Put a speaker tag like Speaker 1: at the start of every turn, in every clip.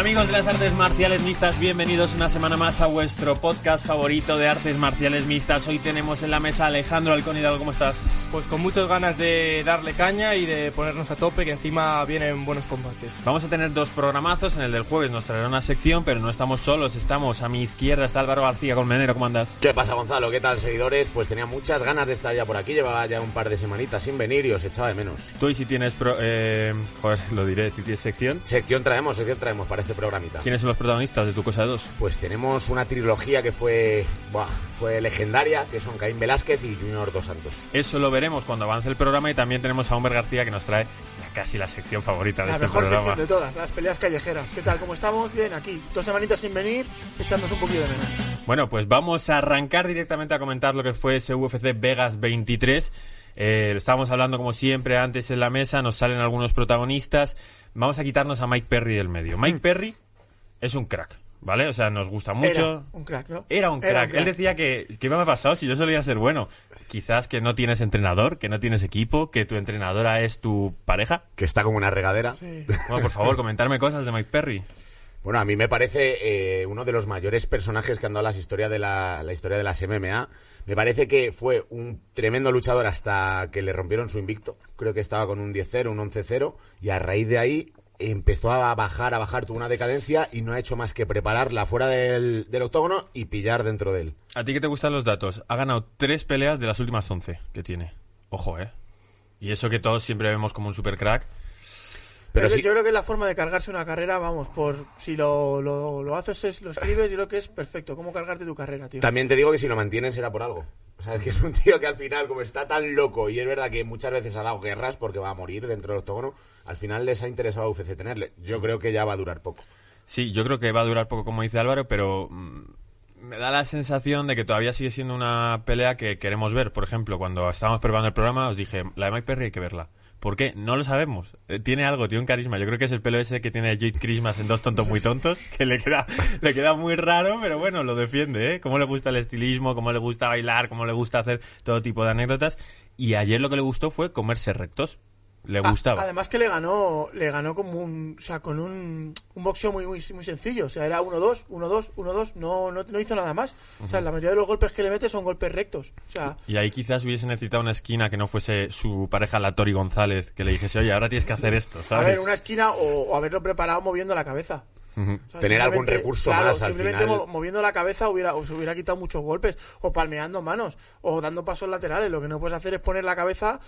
Speaker 1: Hola amigos de las artes marciales mixtas, bienvenidos una semana más a vuestro podcast favorito de artes marciales mixtas. Hoy tenemos en la mesa a Alejandro Alcón Hidalgo, ¿cómo estás?
Speaker 2: Pues con muchas ganas de darle caña y de ponernos a tope, que encima vienen buenos combates.
Speaker 1: Vamos a tener dos programazos, en el del jueves nos traerá una sección, pero no estamos solos, estamos a mi izquierda, está Álvaro García Colmenero, ¿cómo andas?
Speaker 3: ¿Qué pasa Gonzalo? ¿Qué tal seguidores? Pues tenía muchas ganas de estar ya por aquí, llevaba ya un par de semanitas sin venir y os echaba de menos.
Speaker 1: Tú y si tienes, pro- eh, joder, lo diré, ¿tú tienes sección?
Speaker 3: Sección traemos, sección traemos para este programita.
Speaker 1: ¿Quiénes son los protagonistas de Tu Cosa de Dos?
Speaker 3: Pues tenemos una trilogía que fue, buah, fue legendaria, que son Caín Velázquez y Junior Dos Santos.
Speaker 1: Eso lo veremos cuando avance el programa y también tenemos a Humber García que nos trae casi la sección favorita de
Speaker 4: La
Speaker 1: este
Speaker 4: mejor
Speaker 1: programa.
Speaker 4: sección de todas, las peleas callejeras. ¿Qué tal? ¿Cómo estamos? Bien, aquí. Dos semanitas sin venir, echándonos un poquito de menos.
Speaker 1: Bueno, pues vamos a arrancar directamente a comentar lo que fue ese UFC Vegas 23. Eh, lo estábamos hablando como siempre antes en la mesa, nos salen algunos protagonistas. Vamos a quitarnos a Mike Perry del medio. Mike Perry es un crack, ¿vale? O sea, nos gusta mucho.
Speaker 4: Era un crack, ¿no?
Speaker 1: Era un crack. Él decía que, que me ha pasado si yo solía ser bueno. Quizás que no tienes entrenador, que no tienes equipo, que tu entrenadora es tu pareja.
Speaker 3: Que está como una regadera.
Speaker 4: Sí.
Speaker 1: Bueno, por favor, comentarme cosas de Mike Perry.
Speaker 3: Bueno, a mí me parece eh, uno de los mayores personajes que han dado las historia de la, la historia de las MMA. Me parece que fue un tremendo luchador hasta que le rompieron su invicto. Creo que estaba con un 10-0, un 11-0 y a raíz de ahí empezó a bajar, a bajar, tuvo una decadencia y no ha hecho más que prepararla fuera del, del octógono y pillar dentro de él.
Speaker 1: ¿A ti que te gustan los datos? Ha ganado tres peleas de las últimas 11 que tiene. Ojo, ¿eh? Y eso que todos siempre vemos como un super crack.
Speaker 3: Pero
Speaker 4: Pero
Speaker 3: sí,
Speaker 4: yo creo que la forma de cargarse una carrera, vamos, por si lo, lo, lo haces, es, lo escribes, yo creo que es perfecto. ¿Cómo cargarte tu carrera, tío?
Speaker 3: También te digo que si lo mantienes será por algo. O sea, es que es un tío que al final, como está tan loco, y es verdad que muchas veces ha dado guerras porque va a morir dentro del octógono, al final les ha interesado a UFC tenerle. Yo creo que ya va a durar poco.
Speaker 1: Sí, yo creo que va a durar poco, como dice Álvaro, pero mm, me da la sensación de que todavía sigue siendo una pelea que queremos ver. Por ejemplo, cuando estábamos preparando el programa, os dije, la de Mike Perry hay que verla. ¿Por qué? No lo sabemos. Eh, tiene algo, tiene un carisma. Yo creo que es el pelo ese que tiene Jade Christmas en Dos Tontos Muy Tontos, que le queda, le queda muy raro, pero bueno, lo defiende, ¿eh? Cómo le gusta el estilismo, cómo le gusta bailar, cómo le gusta hacer todo tipo de anécdotas. Y ayer lo que le gustó fue comerse rectos. Le
Speaker 4: Ah,
Speaker 1: gustaba.
Speaker 4: Además que le ganó, le ganó como un, o sea, con un, un boxeo muy, muy, muy sencillo. O sea, era 1-2, 1-2, 1-2, no, no, no hizo nada más. O sea, la mayoría de los golpes que le mete son golpes rectos. O sea,
Speaker 1: Y ahí quizás hubiese necesitado una esquina que no fuese su pareja, la Tori González, que le dijese, oye, ahora tienes que hacer esto,
Speaker 4: a
Speaker 1: ¿sabes?
Speaker 4: ver, una esquina o, o haberlo preparado moviendo la cabeza. O sea,
Speaker 3: Tener algún recurso
Speaker 4: claro,
Speaker 3: más al
Speaker 4: simplemente
Speaker 3: final.
Speaker 4: moviendo la cabeza hubiera, o se hubiera quitado muchos golpes, o palmeando manos, o dando pasos laterales. Lo que no puedes hacer es poner la cabeza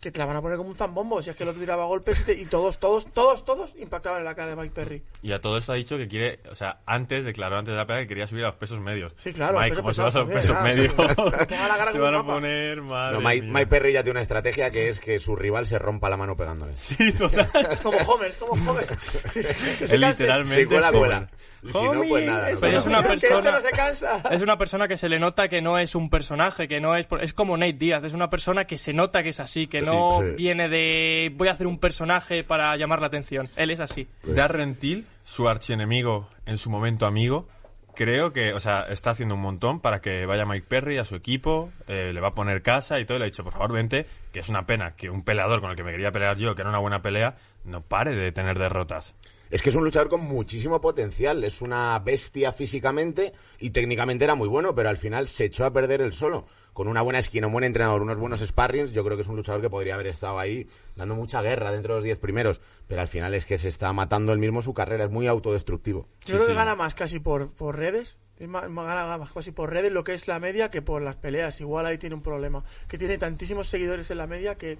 Speaker 4: que te la van a poner como un zambombo. Si es que el otro tiraba golpes y, te- y todos, todos, todos, todos impactaban en la cara de Mike Perry.
Speaker 1: Y a todo esto ha dicho que quiere, o sea, antes, declaró antes de la pelea que quería subir a los pesos medios.
Speaker 4: Sí, claro,
Speaker 1: Mike, como se vas a los pesos medios, te van a poner, madre
Speaker 3: No, Mike, Perry ya tiene una estrategia que es que su rival se rompa la mano pegándole.
Speaker 1: Sí, total.
Speaker 4: Es como Homer, es como Homer.
Speaker 1: Es literalmente...
Speaker 3: Si cuela,
Speaker 1: Homer.
Speaker 3: cuela. Y si no, pues nada. no
Speaker 2: Pero
Speaker 3: pasa
Speaker 2: es una
Speaker 4: este
Speaker 2: persona-
Speaker 4: no se cansa.
Speaker 2: Es una persona que se le nota que no es un personaje, que no es... Es como Nate Díaz, es una persona que se nota que es así, que no
Speaker 3: Sí,
Speaker 2: viene de... Voy a hacer un personaje para llamar la atención. Él es así.
Speaker 1: Darren Till, su archienemigo, en su momento amigo, creo que, o sea, está haciendo un montón para que vaya Mike Perry a su equipo, eh, le va a poner casa y todo, y le ha dicho, por favor, vente, que es una pena que un peleador con el que me quería pelear yo, que era una buena pelea, no pare de tener derrotas.
Speaker 3: Es que es un luchador con muchísimo potencial. Es una bestia físicamente y técnicamente era muy bueno, pero al final se echó a perder él solo. Con una buena esquina, un buen entrenador, unos buenos sparrings, yo creo que es un luchador que podría haber estado ahí dando mucha guerra dentro de los 10 primeros. Pero al final es que se está matando él mismo su carrera, es muy autodestructivo.
Speaker 4: Yo creo que gana más casi por, por redes. Es más, más- gana más casi por redes lo que es la media que por las peleas. Igual ahí tiene un problema. Que tiene tantísimos seguidores en la media que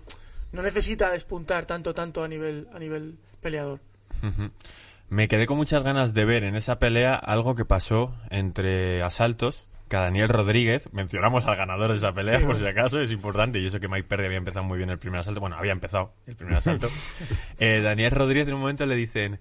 Speaker 4: no necesita despuntar tanto, tanto a nivel, a nivel peleador.
Speaker 1: Me quedé con muchas ganas de ver en esa pelea algo que pasó entre asaltos. Que a Daniel Rodríguez, mencionamos al ganador de esa pelea, por si acaso, es importante, y eso que Mike Perry había empezado muy bien el primer asalto, bueno, había empezado el primer asalto. Eh, Daniel Rodríguez en un momento le dicen,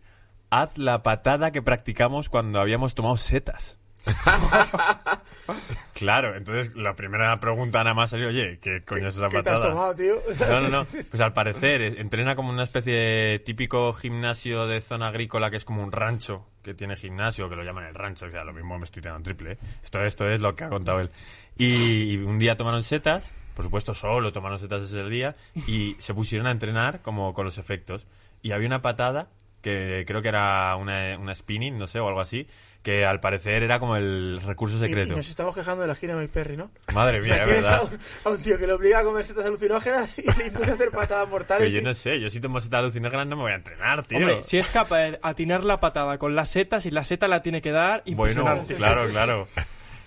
Speaker 1: haz la patada que practicamos cuando habíamos tomado setas. claro, entonces la primera pregunta nada más salió, oye, ¿qué coño es esa
Speaker 4: ¿Qué te has tomado, tío?
Speaker 1: No, no, no. Pues al parecer eh, entrena como una especie de típico gimnasio de zona agrícola que es como un rancho que tiene gimnasio, que lo llaman el rancho. O sea, lo mismo me estoy tirando triple. ¿eh? Esto, esto es lo que ha contado él. Y, y un día tomaron setas, por supuesto solo tomaron setas ese día, y se pusieron a entrenar como con los efectos. Y había una patada que creo que era una, una spinning, no sé, o algo así, que al parecer era como el recurso
Speaker 4: Y, y
Speaker 1: secreto.
Speaker 4: nos estamos quejando de la gira de Mike Perry, ¿no?
Speaker 1: Madre
Speaker 4: O
Speaker 1: mía,
Speaker 4: sea,
Speaker 1: es
Speaker 4: tienes a
Speaker 1: verdad.
Speaker 4: un, a un tío que le obliga a comer setas alucinógenas y le induce a hacer patadas mortales.
Speaker 1: Pero yo no sé, yo si tomo setas alucinógenas no me voy a entrenar, tío.
Speaker 2: Hombre, si es capaz de atinar la patada con las setas y la seta la tiene que dar
Speaker 1: Bueno, claro, claro.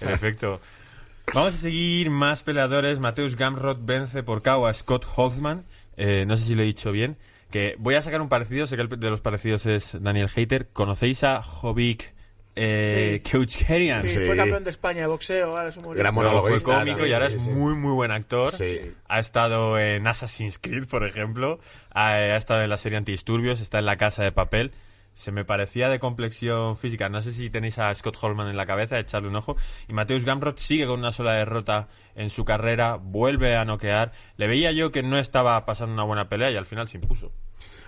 Speaker 1: En efecto. Vamos a seguir más peleadores. Mateus Gamrot vence por KO a Scott Hoffman. Eh, no sé si lo he dicho bien. Que voy a sacar un parecido. Sé que el de los parecidos es Daniel Hater. ¿Conocéis a Jovic eh?
Speaker 4: Sí,
Speaker 3: Sí.
Speaker 4: fue campeón de España de boxeo, ahora es.
Speaker 3: Gran
Speaker 1: Luego fue cómico
Speaker 3: también,
Speaker 1: y ahora
Speaker 3: sí,
Speaker 1: es
Speaker 3: sí.
Speaker 1: muy, muy buen actor.
Speaker 3: Sí.
Speaker 1: Ha estado en Assassin's Creed, por ejemplo. Ha, ha estado en la serie Antidisturbios. Está en La Casa de Papel. Se me parecía de complexión física. No sé si tenéis a Scott Holman en la cabeza, echarle un ojo. Y Mateus Gamrot sigue con una sola derrota en su carrera. Vuelve a noquear. Le veía yo que no estaba pasando una buena pelea y al final se impuso.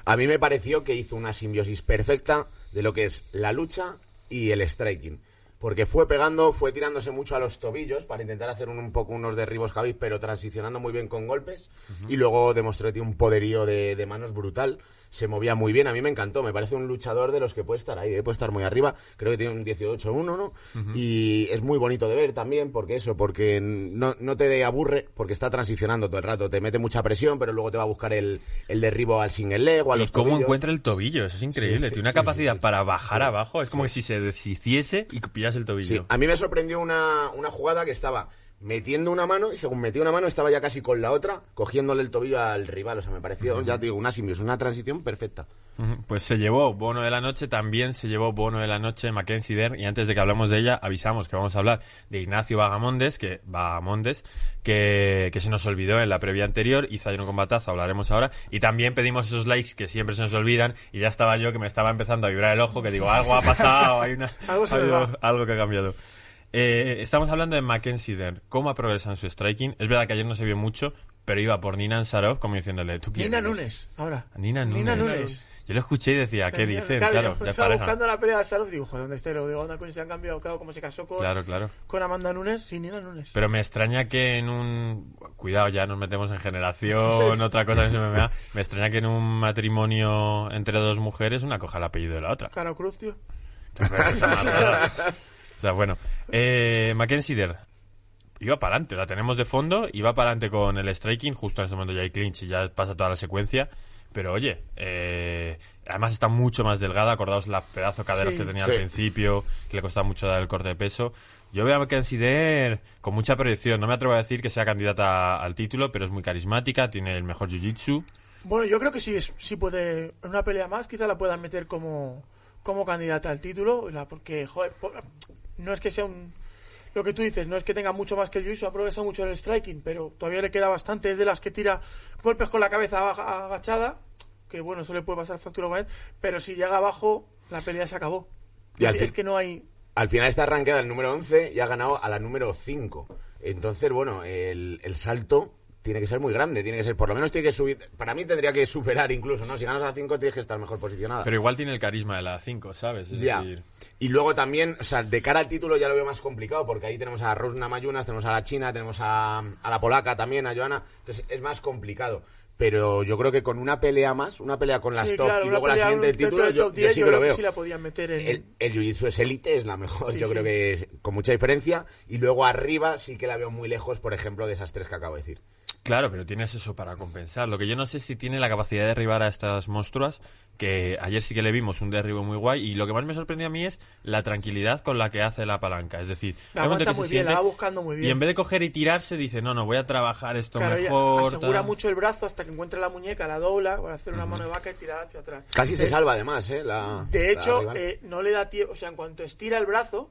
Speaker 3: A mí me pareció que hizo una simbiosis perfecta de lo que es la lucha y el striking. Porque fue pegando, fue tirándose mucho a los tobillos para intentar hacer un, un poco unos derribos Khabib, pero transicionando muy bien con golpes. Y luego demostró que tiene un poderío de, de manos brutal. Se movía muy bien, a mí me encantó. Me parece un luchador de los que puede estar ahí, eh, puede estar muy arriba. Creo que tiene un 18-1, ¿no? Y es muy bonito de ver también, porque eso, porque no, no te aburre, porque está transicionando todo el rato. Te mete mucha presión, pero luego te va a buscar el, el derribo al single leg o a
Speaker 1: ¿Y
Speaker 3: los
Speaker 1: cómo
Speaker 3: tobillos.
Speaker 1: encuentra el tobillo? Eso es increíble. Tiene una capacidad para bajar abajo. Es como que si se deshiciese y pillas el tobillo.
Speaker 3: Sí, a mí me sorprendió una, una jugada que estaba metiendo una mano y según metía una mano estaba ya casi con la otra cogiéndole el tobillo al rival. O sea, me pareció, ya te digo, una simbiosis, una transición perfecta.
Speaker 1: Pues se llevó bono de la noche, también se llevó bono de la noche Mackenzie Dern y antes de que hablamos de ella avisamos que vamos a hablar de Ignacio Vagamondes, que Vagamondes, que, que se nos olvidó en la previa anterior, hizo ayer un combatazo, hablaremos ahora y también pedimos esos likes que siempre se nos olvidan y ya estaba yo que me estaba empezando a vibrar el ojo, que digo, algo ha pasado, hay una,
Speaker 4: Algo
Speaker 1: algo que ha cambiado. Eh, estamos hablando de Mackenzie Dern, cómo ha progresado en su striking, es verdad que ayer no se vio mucho, pero iba por Nina Ansarov como diciéndole, ¿tú quién
Speaker 4: Nina
Speaker 1: eres?".
Speaker 4: Nunes, ahora.
Speaker 1: Nina Nunes.
Speaker 4: Nina Nunes.
Speaker 1: Yo lo escuché y decía, ¿qué dicen?
Speaker 4: Claro, yo estaba
Speaker 1: pareja.
Speaker 4: buscando la pelea de Salov digo, joder, ¿dónde está? Lo digo, onda, coño, se han cambiado, claro, como se casó con,
Speaker 1: Claro, claro.
Speaker 4: con Amanda Nunes, sí, Nina Nunes.
Speaker 1: Pero me extraña que en un... Cuidado, ya nos metemos en generación, otra cosa que se me. Me extraña que en un matrimonio entre dos mujeres una coja el apellido de la otra.
Speaker 4: Caro Cruz, tío.
Speaker 1: o sea, bueno. Eh, Mackenzie Dern iba para adelante, la tenemos de fondo, iba para adelante con el striking, justo en ese momento ya hay clinch y ya pasa toda la secuencia. Pero oye, eh, además está mucho más delgada, acordaos la pedazo de caderas
Speaker 4: Sí.
Speaker 1: que tenía
Speaker 3: Sí.
Speaker 1: al principio, que le costaba mucho dar el corte de peso. Yo veo a Mackenzie Dern con mucha proyección, no me atrevo a decir que sea candidata al título, pero es muy carismática, tiene el mejor jiu-jitsu.
Speaker 4: Bueno, yo creo que sí, es- sí puede, en una pelea más, quizá la puedan meter como, como candidata al título, porque, joder, no es que sea un... Lo que tú dices, no es que tenga mucho más que el Jiu-Jitsu, ha progresado mucho en el striking, pero todavía le queda bastante. Es de las que tira golpes con la cabeza agachada, que bueno, eso le puede pasar factura una vez, pero si llega abajo, la pelea se acabó.
Speaker 3: Y al
Speaker 4: es
Speaker 3: fin-
Speaker 4: que no hay...
Speaker 3: Al final está arranqueada el número 11 y ha ganado a la número 5. Entonces, bueno, el, el salto tiene que ser muy grande, tiene que ser, por lo menos tiene que subir, para mí tendría que superar incluso, ¿no? Si ganas a la 5 tienes que estar mejor posicionada.
Speaker 1: Pero igual tiene el carisma de la 5, ¿sabes? Es
Speaker 3: Ya.
Speaker 1: decir,
Speaker 3: Y luego también, o sea, de cara al título ya lo veo más complicado, porque ahí tenemos a Rosna Mayunas, tenemos a la China, tenemos a, a la polaca también, a Joana, entonces es más complicado. Pero yo creo que con una pelea más, una pelea con las
Speaker 4: Sí,
Speaker 3: top
Speaker 4: claro,
Speaker 3: y luego la siguiente del título, yo,
Speaker 4: top
Speaker 3: yo
Speaker 4: 10,
Speaker 3: sí
Speaker 4: yo
Speaker 3: que lo
Speaker 4: que
Speaker 3: veo.
Speaker 4: sí la podían meter en-
Speaker 3: El, el jiu-jitsu es élite, es la mejor,
Speaker 4: Sí,
Speaker 3: yo
Speaker 4: sí.
Speaker 3: creo que es con mucha diferencia. Y luego arriba sí que la veo muy lejos, por ejemplo, de esas tres que acabo de decir.
Speaker 1: Claro, pero tienes eso para compensar. Lo que yo no sé si tiene la capacidad de derribar a estas monstruas, que ayer sí que le vimos un derribo muy guay, y lo que más me sorprendió a mí es la tranquilidad con la que hace la palanca. Es decir,
Speaker 4: La
Speaker 1: que
Speaker 4: muy
Speaker 1: se
Speaker 4: bien, la va buscando muy bien.
Speaker 1: Y en vez de coger y tirarse, dice, no, no, voy a trabajar esto
Speaker 4: Claro, ella
Speaker 1: mejor.
Speaker 4: asegura
Speaker 1: tal".
Speaker 4: mucho el brazo hasta que encuentra la muñeca, la dobla para hacer una mano de vaca y tirar hacia atrás.
Speaker 3: Casi se salva además, ¿eh? La,
Speaker 4: De hecho, eh, no le da tiempo, o sea, en cuanto estira el brazo,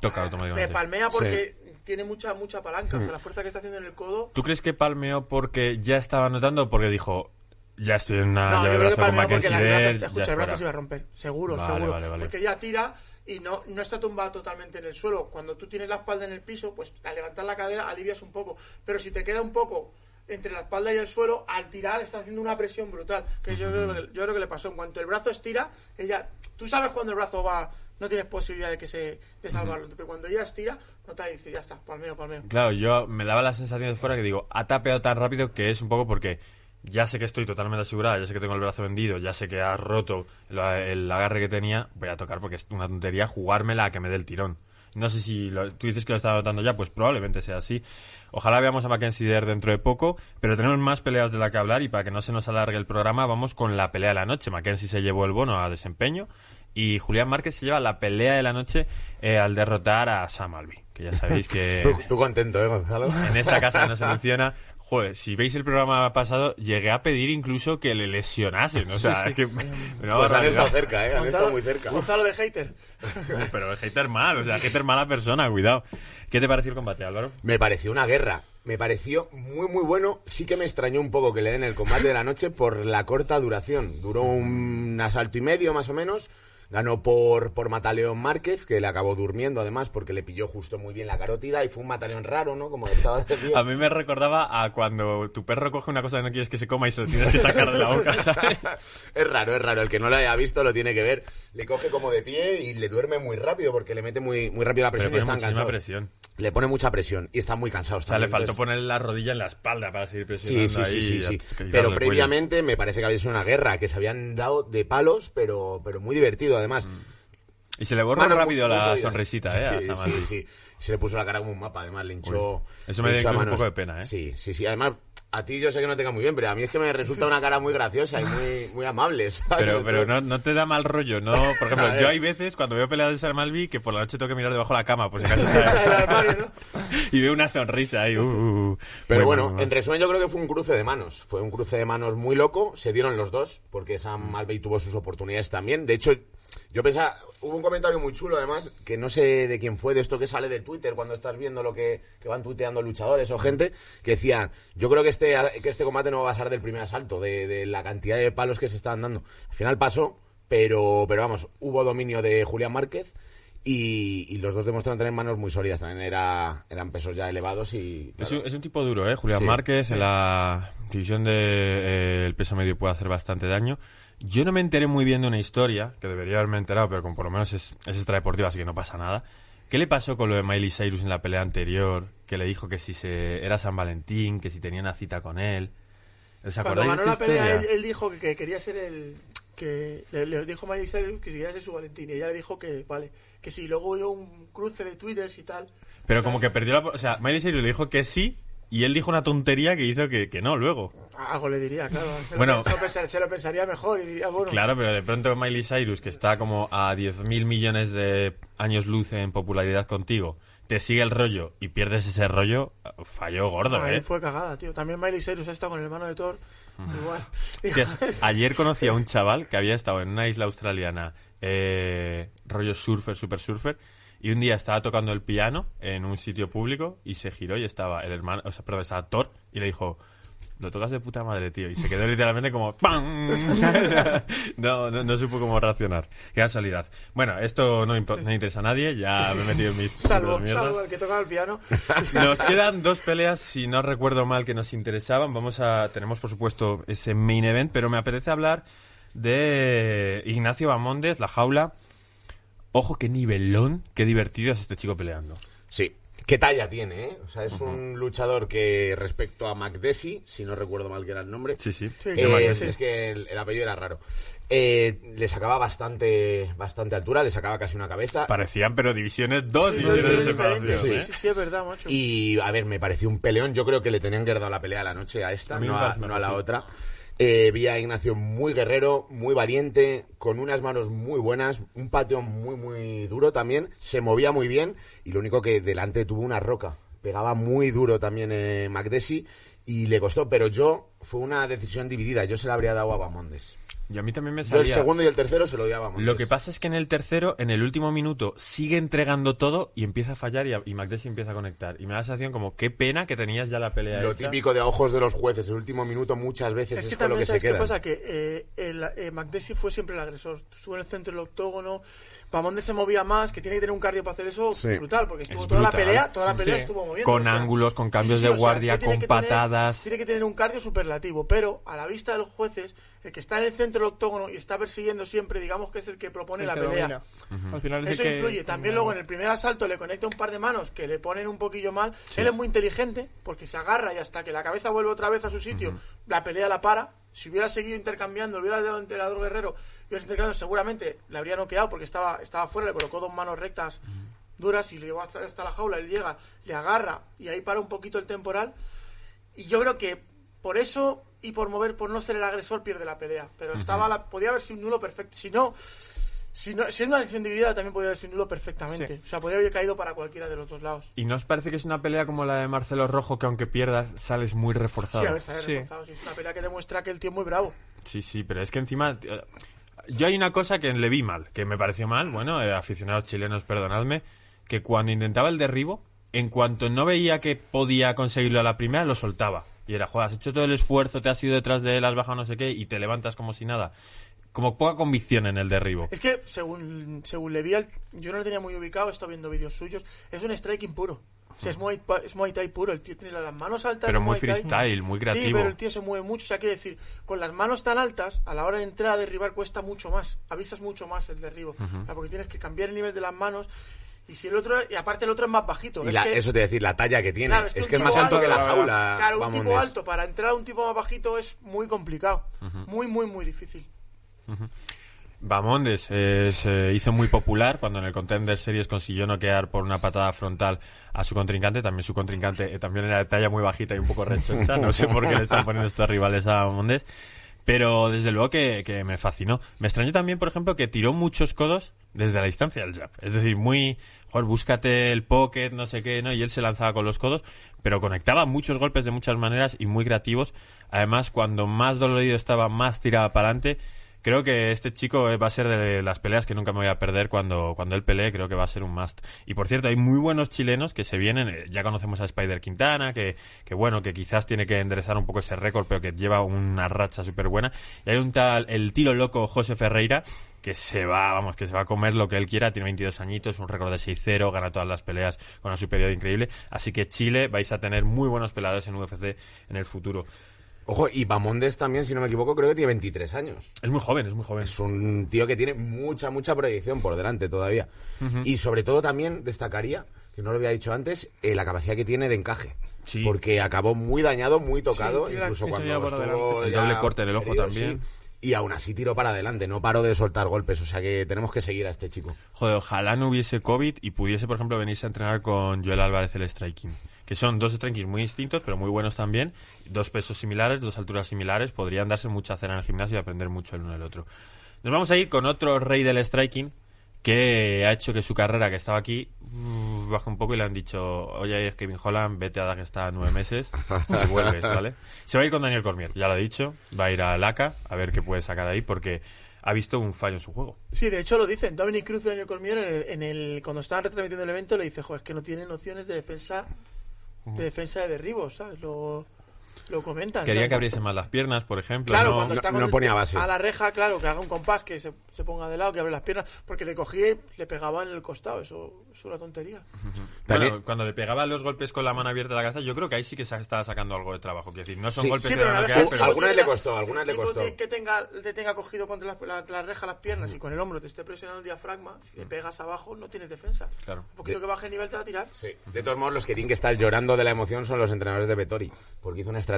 Speaker 1: Toca
Speaker 4: me
Speaker 1: automáticamente.
Speaker 4: palmea porque tiene mucha mucha palanca, o sea, la fuerza que está haciendo en el codo.
Speaker 1: ¿Tú crees que palmeó porque ya estaba notando o porque dijo, ya estoy en una
Speaker 4: No, yo creo que
Speaker 1: con
Speaker 4: porque
Speaker 1: Mackenzie
Speaker 4: la- el
Speaker 1: Dern,
Speaker 4: brazo,
Speaker 1: ya
Speaker 4: escucha,
Speaker 1: es
Speaker 4: el brazo
Speaker 1: fuera"?
Speaker 4: se iba a romper, seguro,
Speaker 1: Vale,
Speaker 4: seguro.
Speaker 1: vale, vale.
Speaker 4: Porque ya tira y no, no está tumbada totalmente en el suelo. Cuando tú tienes la espalda en el piso, pues al levantar la cadera alivias un poco. Pero si te queda un poco entre la espalda y el suelo, al tirar está haciendo una presión brutal. Que yo, creo que, yo creo que le pasó. En cuanto el brazo estira, ella. Tú sabes cuando el brazo va. No tienes posibilidad de que se de salvarlo. Entonces cuando ella estira, no te dice, ya está, palmeo, palmeo.
Speaker 1: Claro, yo me daba la sensación de fuera que digo, ha tapeado tan rápido que es un poco porque ya sé que estoy totalmente asegurada, ya sé que tengo el brazo vendido, ya sé que has roto la- el agarre que tenía, voy a tocar porque es una tontería jugármela a que me dé el tirón. No sé si lo- tú dices que lo estás notando ya, pues probablemente sea así. Ojalá veamos a Mackenzie Dare dentro de poco, pero tenemos más peleas de la que hablar y para que no se nos alargue el programa, vamos con la pelea de la noche. Mackenzie se llevó el bono a desempeño y Julián Márquez se lleva la pelea de la noche eh, al derrotar a Sam Alvey, que ya sabéis que
Speaker 3: Tú, tú contento, ¿eh, Gonzalo?
Speaker 1: en esta casa no se menciona. Joder, si veis el programa pasado, llegué a pedir incluso que le lesionasen. O sea, es que. una
Speaker 3: Pues han estado cerca, ¿eh? Han estado muy cerca.
Speaker 4: Gonzalo de hater.
Speaker 1: Pero el hater mal, o sea, hater mala persona, cuidado. ¿Qué te pareció el combate, Álvaro?
Speaker 3: Me pareció una guerra. Me pareció muy, muy bueno. Sí que me extrañó un poco que le den el combate de la noche por la corta duración. Duró un asalto y medio, más o menos. Ganó por, por Mataleón Márquez, que le acabó durmiendo además porque le pilló justo muy bien la carótida y fue un Mataleón raro, ¿no? Como estaba.
Speaker 1: A mí me recordaba a cuando tu perro coge una cosa que no quieres que se coma y se lo tienes que sacar de la boca, ¿sabes?
Speaker 3: es raro, es raro. El que no lo haya visto lo tiene que ver. Le coge como de pie y le duerme muy rápido porque le mete muy, muy rápido la presión y están cansados.
Speaker 1: presión.
Speaker 3: Le pone mucha presión y están muy cansados.
Speaker 1: O sea, le faltó
Speaker 3: entonces-
Speaker 1: poner la rodilla en la espalda para seguir presionando
Speaker 3: sí, sí,
Speaker 1: ahí.
Speaker 3: sí, sí. Pero
Speaker 1: cuello.
Speaker 3: previamente me parece que había sido una guerra, que se habían dado de palos, pero, pero muy divertido además.
Speaker 1: Y se le borró
Speaker 3: Manos
Speaker 1: rápido la sonrisita, ¿eh?
Speaker 3: Sí, sí, sí. Se le puso la cara como un mapa, además le hinchó.
Speaker 1: Uy, eso me dio un poco de pena, ¿eh?
Speaker 3: Sí, sí, sí. Además, a ti yo sé que no te cae muy bien, pero a mí es que me resulta una cara muy graciosa y muy, muy amable. ¿sabes?
Speaker 1: Pero, pero no, no te da mal rollo, ¿no? Por ejemplo, yo hay veces cuando veo peleas de Sam Alvey que por la noche tengo que mirar debajo de la cama, pues
Speaker 4: ¿no?
Speaker 1: y veo una sonrisa ahí. uh, uh, uh.
Speaker 3: Pero bueno, en resumen yo creo que fue un cruce de manos. Fue un cruce de manos muy loco. Se dieron los dos, porque Sam Alvey tuvo sus oportunidades también. De hecho, yo pensaba, hubo un comentario muy chulo además, que no sé de quién fue, de esto que sale de Twitter cuando estás viendo lo que, que van tuiteando luchadores o gente, que decían, yo creo que este, que este combate no va a pasar del primer asalto, de, de la cantidad de palos que se estaban dando. Al final pasó, pero, pero vamos, hubo dominio de Julián Márquez. Y, y los dos demostraron tener manos muy sólidas. También era, eran pesos ya elevados y...
Speaker 1: Es, un, es un tipo duro, ¿eh? Julián
Speaker 3: Sí,
Speaker 1: Márquez en la división de eh, el peso medio puede hacer bastante daño. Yo no me enteré muy bien de una historia, que debería haberme enterado, pero como por lo menos es, es extradeportiva, así que no pasa nada. ¿Qué le pasó con lo de Miley Cyrus en la pelea anterior? Que le dijo que si se era San Valentín, que si tenía una cita con él. ¿Os
Speaker 4: Cuando ganó la pelea, él, dijo que, que quería ser el. que le, le dijo Miley Cyrus que si quería ser su Valentín. Y ella le dijo que, vale, que si luego hubo un cruce de twitters y tal.
Speaker 1: Pero como que perdió la... O sea, Miley Cyrus le dijo que sí, y él dijo una tontería que hizo que, que no luego.
Speaker 4: Algo le diría, claro. Se,
Speaker 1: Bueno.
Speaker 4: lo, se, lo pensar- se lo pensaría mejor y diría, bueno.
Speaker 1: Claro, pero de pronto Miley Cyrus, que está como a 10.000 millones de años luz en popularidad contigo, te sigue el rollo y pierdes ese rollo, falló gordo,
Speaker 4: ahí
Speaker 1: ¿eh?
Speaker 4: fue cagada, tío. También Miley Cyrus ha estado con el hermano de Thor. Igual.
Speaker 1: Hostias, ayer conocí a un chaval que había estado en una isla australiana, eh, rollo surfer, super surfer, y un día estaba tocando el piano en un sitio público y se giró y estaba el hermano, o sea, perdón, estaba Thor y le dijo, lo tocas de puta madre, tío. Y se quedó literalmente como ¡pam! no, no, no supo cómo reaccionar. Qué casualidad. Bueno, esto no, no interesa a nadie, ya me he metido en mis
Speaker 4: Salvo, salvo el que tocaba el piano.
Speaker 1: Nos quedan dos peleas, si no recuerdo mal, que nos interesaban. Vamos a, tenemos por supuesto ese main event, pero me apetece hablar de Ignacio Bamondes, la jaula. Ojo, qué nivelón, qué divertido es este chico peleando.
Speaker 3: Sí. ¿Qué talla tiene, eh? O sea, es un luchador que respecto a McDessie, si no recuerdo mal que era el nombre,
Speaker 1: Sí, sí.
Speaker 4: Sí,
Speaker 3: eh, es, que el, el apellido era raro. Eh, le sacaba bastante bastante altura, le sacaba casi una cabeza.
Speaker 1: Parecían, pero divisiones, dos
Speaker 4: Sí,
Speaker 1: divisiones de
Speaker 4: sí,
Speaker 1: separación. ¿eh?
Speaker 4: Sí, sí, sí, es verdad, macho.
Speaker 3: Y, a ver, me pareció un peleón. Yo creo que le tenían que haber dado la pelea a la noche a esta,
Speaker 1: A
Speaker 3: no a, no la otra. Eh, vi a Ignacio muy guerrero, muy valiente, con unas manos muy buenas, un pateo muy, muy duro también. Se movía muy bien y lo único que delante tuvo una roca. Pegaba muy duro también eh, y le costó, pero yo fue una decisión dividida. Yo se la habría dado a Bamondes.
Speaker 1: Y a mí también me
Speaker 3: Yo el
Speaker 1: salía...
Speaker 3: segundo y el tercero se lo di a Bamondes.
Speaker 1: Lo que pasa es que en el tercero, en el último minuto, sigue entregando todo y empieza a fallar y, a- y McDessie empieza a conectar. Y me da la sensación como, qué pena que tenías ya la pelea
Speaker 3: Lo
Speaker 1: hecha.
Speaker 3: típico de a ojos de los jueces, el último minuto muchas veces es,
Speaker 4: Es que
Speaker 3: con lo
Speaker 4: también,
Speaker 3: que se
Speaker 4: ¿sabes qué
Speaker 3: queda.
Speaker 4: pasa? Que eh, el, eh, McDessie fue siempre el agresor. Estuvo en el centro del octógono. Pamonde se movía más, que tiene que tener un cardio para hacer eso
Speaker 3: Sí.
Speaker 4: brutal, porque estuvo
Speaker 1: Es
Speaker 4: toda la pelea, toda la pelea
Speaker 2: Sí.
Speaker 4: estuvo moviendo.
Speaker 1: Con
Speaker 4: o sea,
Speaker 1: ángulos, con cambios
Speaker 4: sí,
Speaker 1: de
Speaker 4: o sea,
Speaker 1: guardia, con
Speaker 4: tener-
Speaker 1: patadas.
Speaker 4: tiene que tener un cardio superlativo, pero a la vista de los jueces, el que está en el centro del octógono y está persiguiendo siempre, digamos que es el que propone
Speaker 2: El
Speaker 4: la
Speaker 2: que
Speaker 4: pelea.
Speaker 2: domina. Al final es el
Speaker 4: Eso
Speaker 2: que-
Speaker 4: influye. También luego en el primer asalto le conecta un par de manos que le ponen un poquillo mal. Él es muy inteligente porque se agarra y hasta que la cabeza vuelve otra vez a su sitio, la pelea la para. Si hubiera seguido intercambiando, hubiera dado enterador guerrero, y hubiera intercambiado, seguramente le habría noqueado porque estaba, estaba fuera, le colocó dos manos rectas duras y le llevó hasta, hasta la jaula. Él llega, le agarra y ahí para un poquito el temporal. Y yo creo que por eso y por mover, por no ser el agresor, pierde la pelea. Pero estaba la, podía haber sido un nulo perfecto. Si no, si no, si es una decisión dividida, también podía haber sido un nulo perfectamente.
Speaker 2: Sí.
Speaker 4: O sea, podía haber caído para cualquiera de los dos lados.
Speaker 1: ¿Y no os parece que es una pelea como la de Marcelo Rojo, que aunque pierdas, sales muy reforzado?
Speaker 4: Sí, a ver, ha
Speaker 2: Sí.
Speaker 4: reforzado. Sí, es una pelea que demuestra que el tío es muy bravo.
Speaker 1: Sí, sí, pero es que encima... eh, Yo hay una cosa que le vi mal, que me pareció mal, bueno, eh, aficionados chilenos, perdonadme, que cuando intentaba el derribo, en cuanto no veía que podía conseguirlo a la primera, lo soltaba. Y era, joder, has hecho todo el esfuerzo, te has ido detrás de él, has bajado no sé qué, y te levantas como si nada. Como poca convicción en el derribo.
Speaker 4: Es que, según, según le vi, al- yo no lo tenía muy ubicado, he estado viendo vídeos suyos. Es un striking puro. O sea, es Muay, Pa- es Muay Thai puro. El tío tiene las manos altas.
Speaker 1: Pero muy
Speaker 4: Muay
Speaker 1: freestyle, muy
Speaker 4: Sí,
Speaker 1: creativo.
Speaker 4: pero el tío se mueve mucho. O sea, quiere decir, con las manos tan altas, a la hora de entrar a derribar cuesta mucho más. Avisas mucho más el derribo. O sea, porque tienes que cambiar el nivel de las manos. Y si el otro, y aparte el otro es más bajito.
Speaker 3: Y
Speaker 4: es
Speaker 3: la-
Speaker 4: que-
Speaker 3: eso te decir, la talla que tiene.
Speaker 4: Claro,
Speaker 3: es
Speaker 4: es
Speaker 3: que, es más alto que la jaula.
Speaker 4: Claro, un tipo alto para entrar a un tipo más bajito es muy complicado. Muy, muy, muy difícil.
Speaker 1: Bamondes eh, se hizo muy popular cuando en el Contender Series consiguió noquear por una patada frontal a su contrincante. También su contrincante eh, también era de talla muy bajita y un poco rechoncha. No sé por qué le están poniendo estos rivales a Bamondes. Pero desde luego que, que me fascinó. Me extrañó también, por ejemplo, que tiró muchos codos desde la distancia del jab. Es decir, muy, joder, búscate el pocket, no sé qué, ¿no? Y él se lanzaba con los codos, pero conectaba muchos golpes de muchas maneras y muy creativos. Además, cuando más dolorido estaba, más tiraba para adelante. Creo que este chico eh, va a ser de las peleas que nunca me voy a perder cuando, cuando él pelee, creo que va a ser un must. Y por cierto, hay muy buenos chilenos que se vienen, eh, ya conocemos a Spider Quintana, que, que bueno, que quizás tiene que enderezar un poco ese récord, pero que lleva una racha súper buena. Y hay un tal, el tiro loco José Ferreira, que se va, vamos, que se va a comer lo que él quiera, tiene 22 añitos, un récord de 6-0, gana todas las peleas con una superioridad increíble. Así que Chile vais a tener muy buenos peleadores en UFC en el futuro.
Speaker 3: Ojo, y Bamondes también, si no me equivoco, creo que tiene 23 años.
Speaker 1: Es muy joven, es muy joven.
Speaker 3: Es un tío que tiene mucha, mucha proyección por delante todavía. Y sobre todo también destacaría, que no lo había dicho antes, eh, la capacidad que tiene de encaje.
Speaker 1: Sí.
Speaker 3: Porque acabó muy dañado, muy tocado,
Speaker 4: Sí, tiene la-
Speaker 3: incluso cuando estuvo.
Speaker 1: El doble corte en el ojo
Speaker 3: herido,
Speaker 1: también.
Speaker 3: sí. Y aún así tiró para adelante, no paró de soltar golpes. O sea que tenemos que seguir a este chico.
Speaker 1: Joder, ojalá no hubiese COVID y pudiese, por ejemplo, venirse a entrenar con Joel Álvarez el striking. Que son dos strikings muy distintos, pero muy buenos también. Dos pesos similares, dos alturas similares. Podrían darse mucha cera en el gimnasio y aprender mucho el uno del otro. Nos vamos a ir con otro rey del striking que ha hecho que su carrera, que estaba aquí, mm, baje un poco y le han dicho, oye, Kevin Holland, vete a dar que está nueve meses y vuelves, ¿vale? Se va a ir con Daniel Cormier, ya lo ha dicho. Va a ir a Laca a ver qué puede sacar de ahí porque ha visto un fallo en su juego.
Speaker 4: Sí, de hecho lo dicen. Dominic Cruz y Daniel Cormier, en el, en el- cuando estaban retransmitiendo el evento, le dice, joder, es que no tiene nociones de defensa de defensa de derribos, ¿sabes? Lo, lo comentan.
Speaker 1: Quería
Speaker 4: ¿sabes?
Speaker 1: que abriese más las piernas, por ejemplo.
Speaker 4: Claro,
Speaker 1: no-
Speaker 4: cuando
Speaker 3: no-
Speaker 4: está
Speaker 3: no
Speaker 4: con-
Speaker 3: ponía base.
Speaker 4: a la reja, claro, que haga un compás, que se, se ponga de lado, que abre las piernas, porque le cogía y le pegaba en el costado, eso es una tontería.
Speaker 3: También-
Speaker 1: Bueno, cuando le pegaba los golpes con la mano abierta a la cabeza, yo creo que ahí sí que se estaba sacando algo de trabajo. Quiero decir, no son
Speaker 3: Sí,
Speaker 1: golpes
Speaker 4: Sí,
Speaker 1: que
Speaker 4: pero
Speaker 1: van
Speaker 4: una vez
Speaker 1: pero-
Speaker 3: Alguna vez le costó, alguna vez le costó.
Speaker 4: de- que tenga, te tenga cogido contra la, la- la reja las piernas y con el hombro te esté presionando el diafragma, si le pegas abajo no tienes defensa.
Speaker 1: Claro.
Speaker 4: Un poquito que baje el nivel te va a tirar.
Speaker 3: Sí. De todos modos, los que tienen que estar llorando de la emoción son los entrenadores de Vettori, porque hizo una estrategia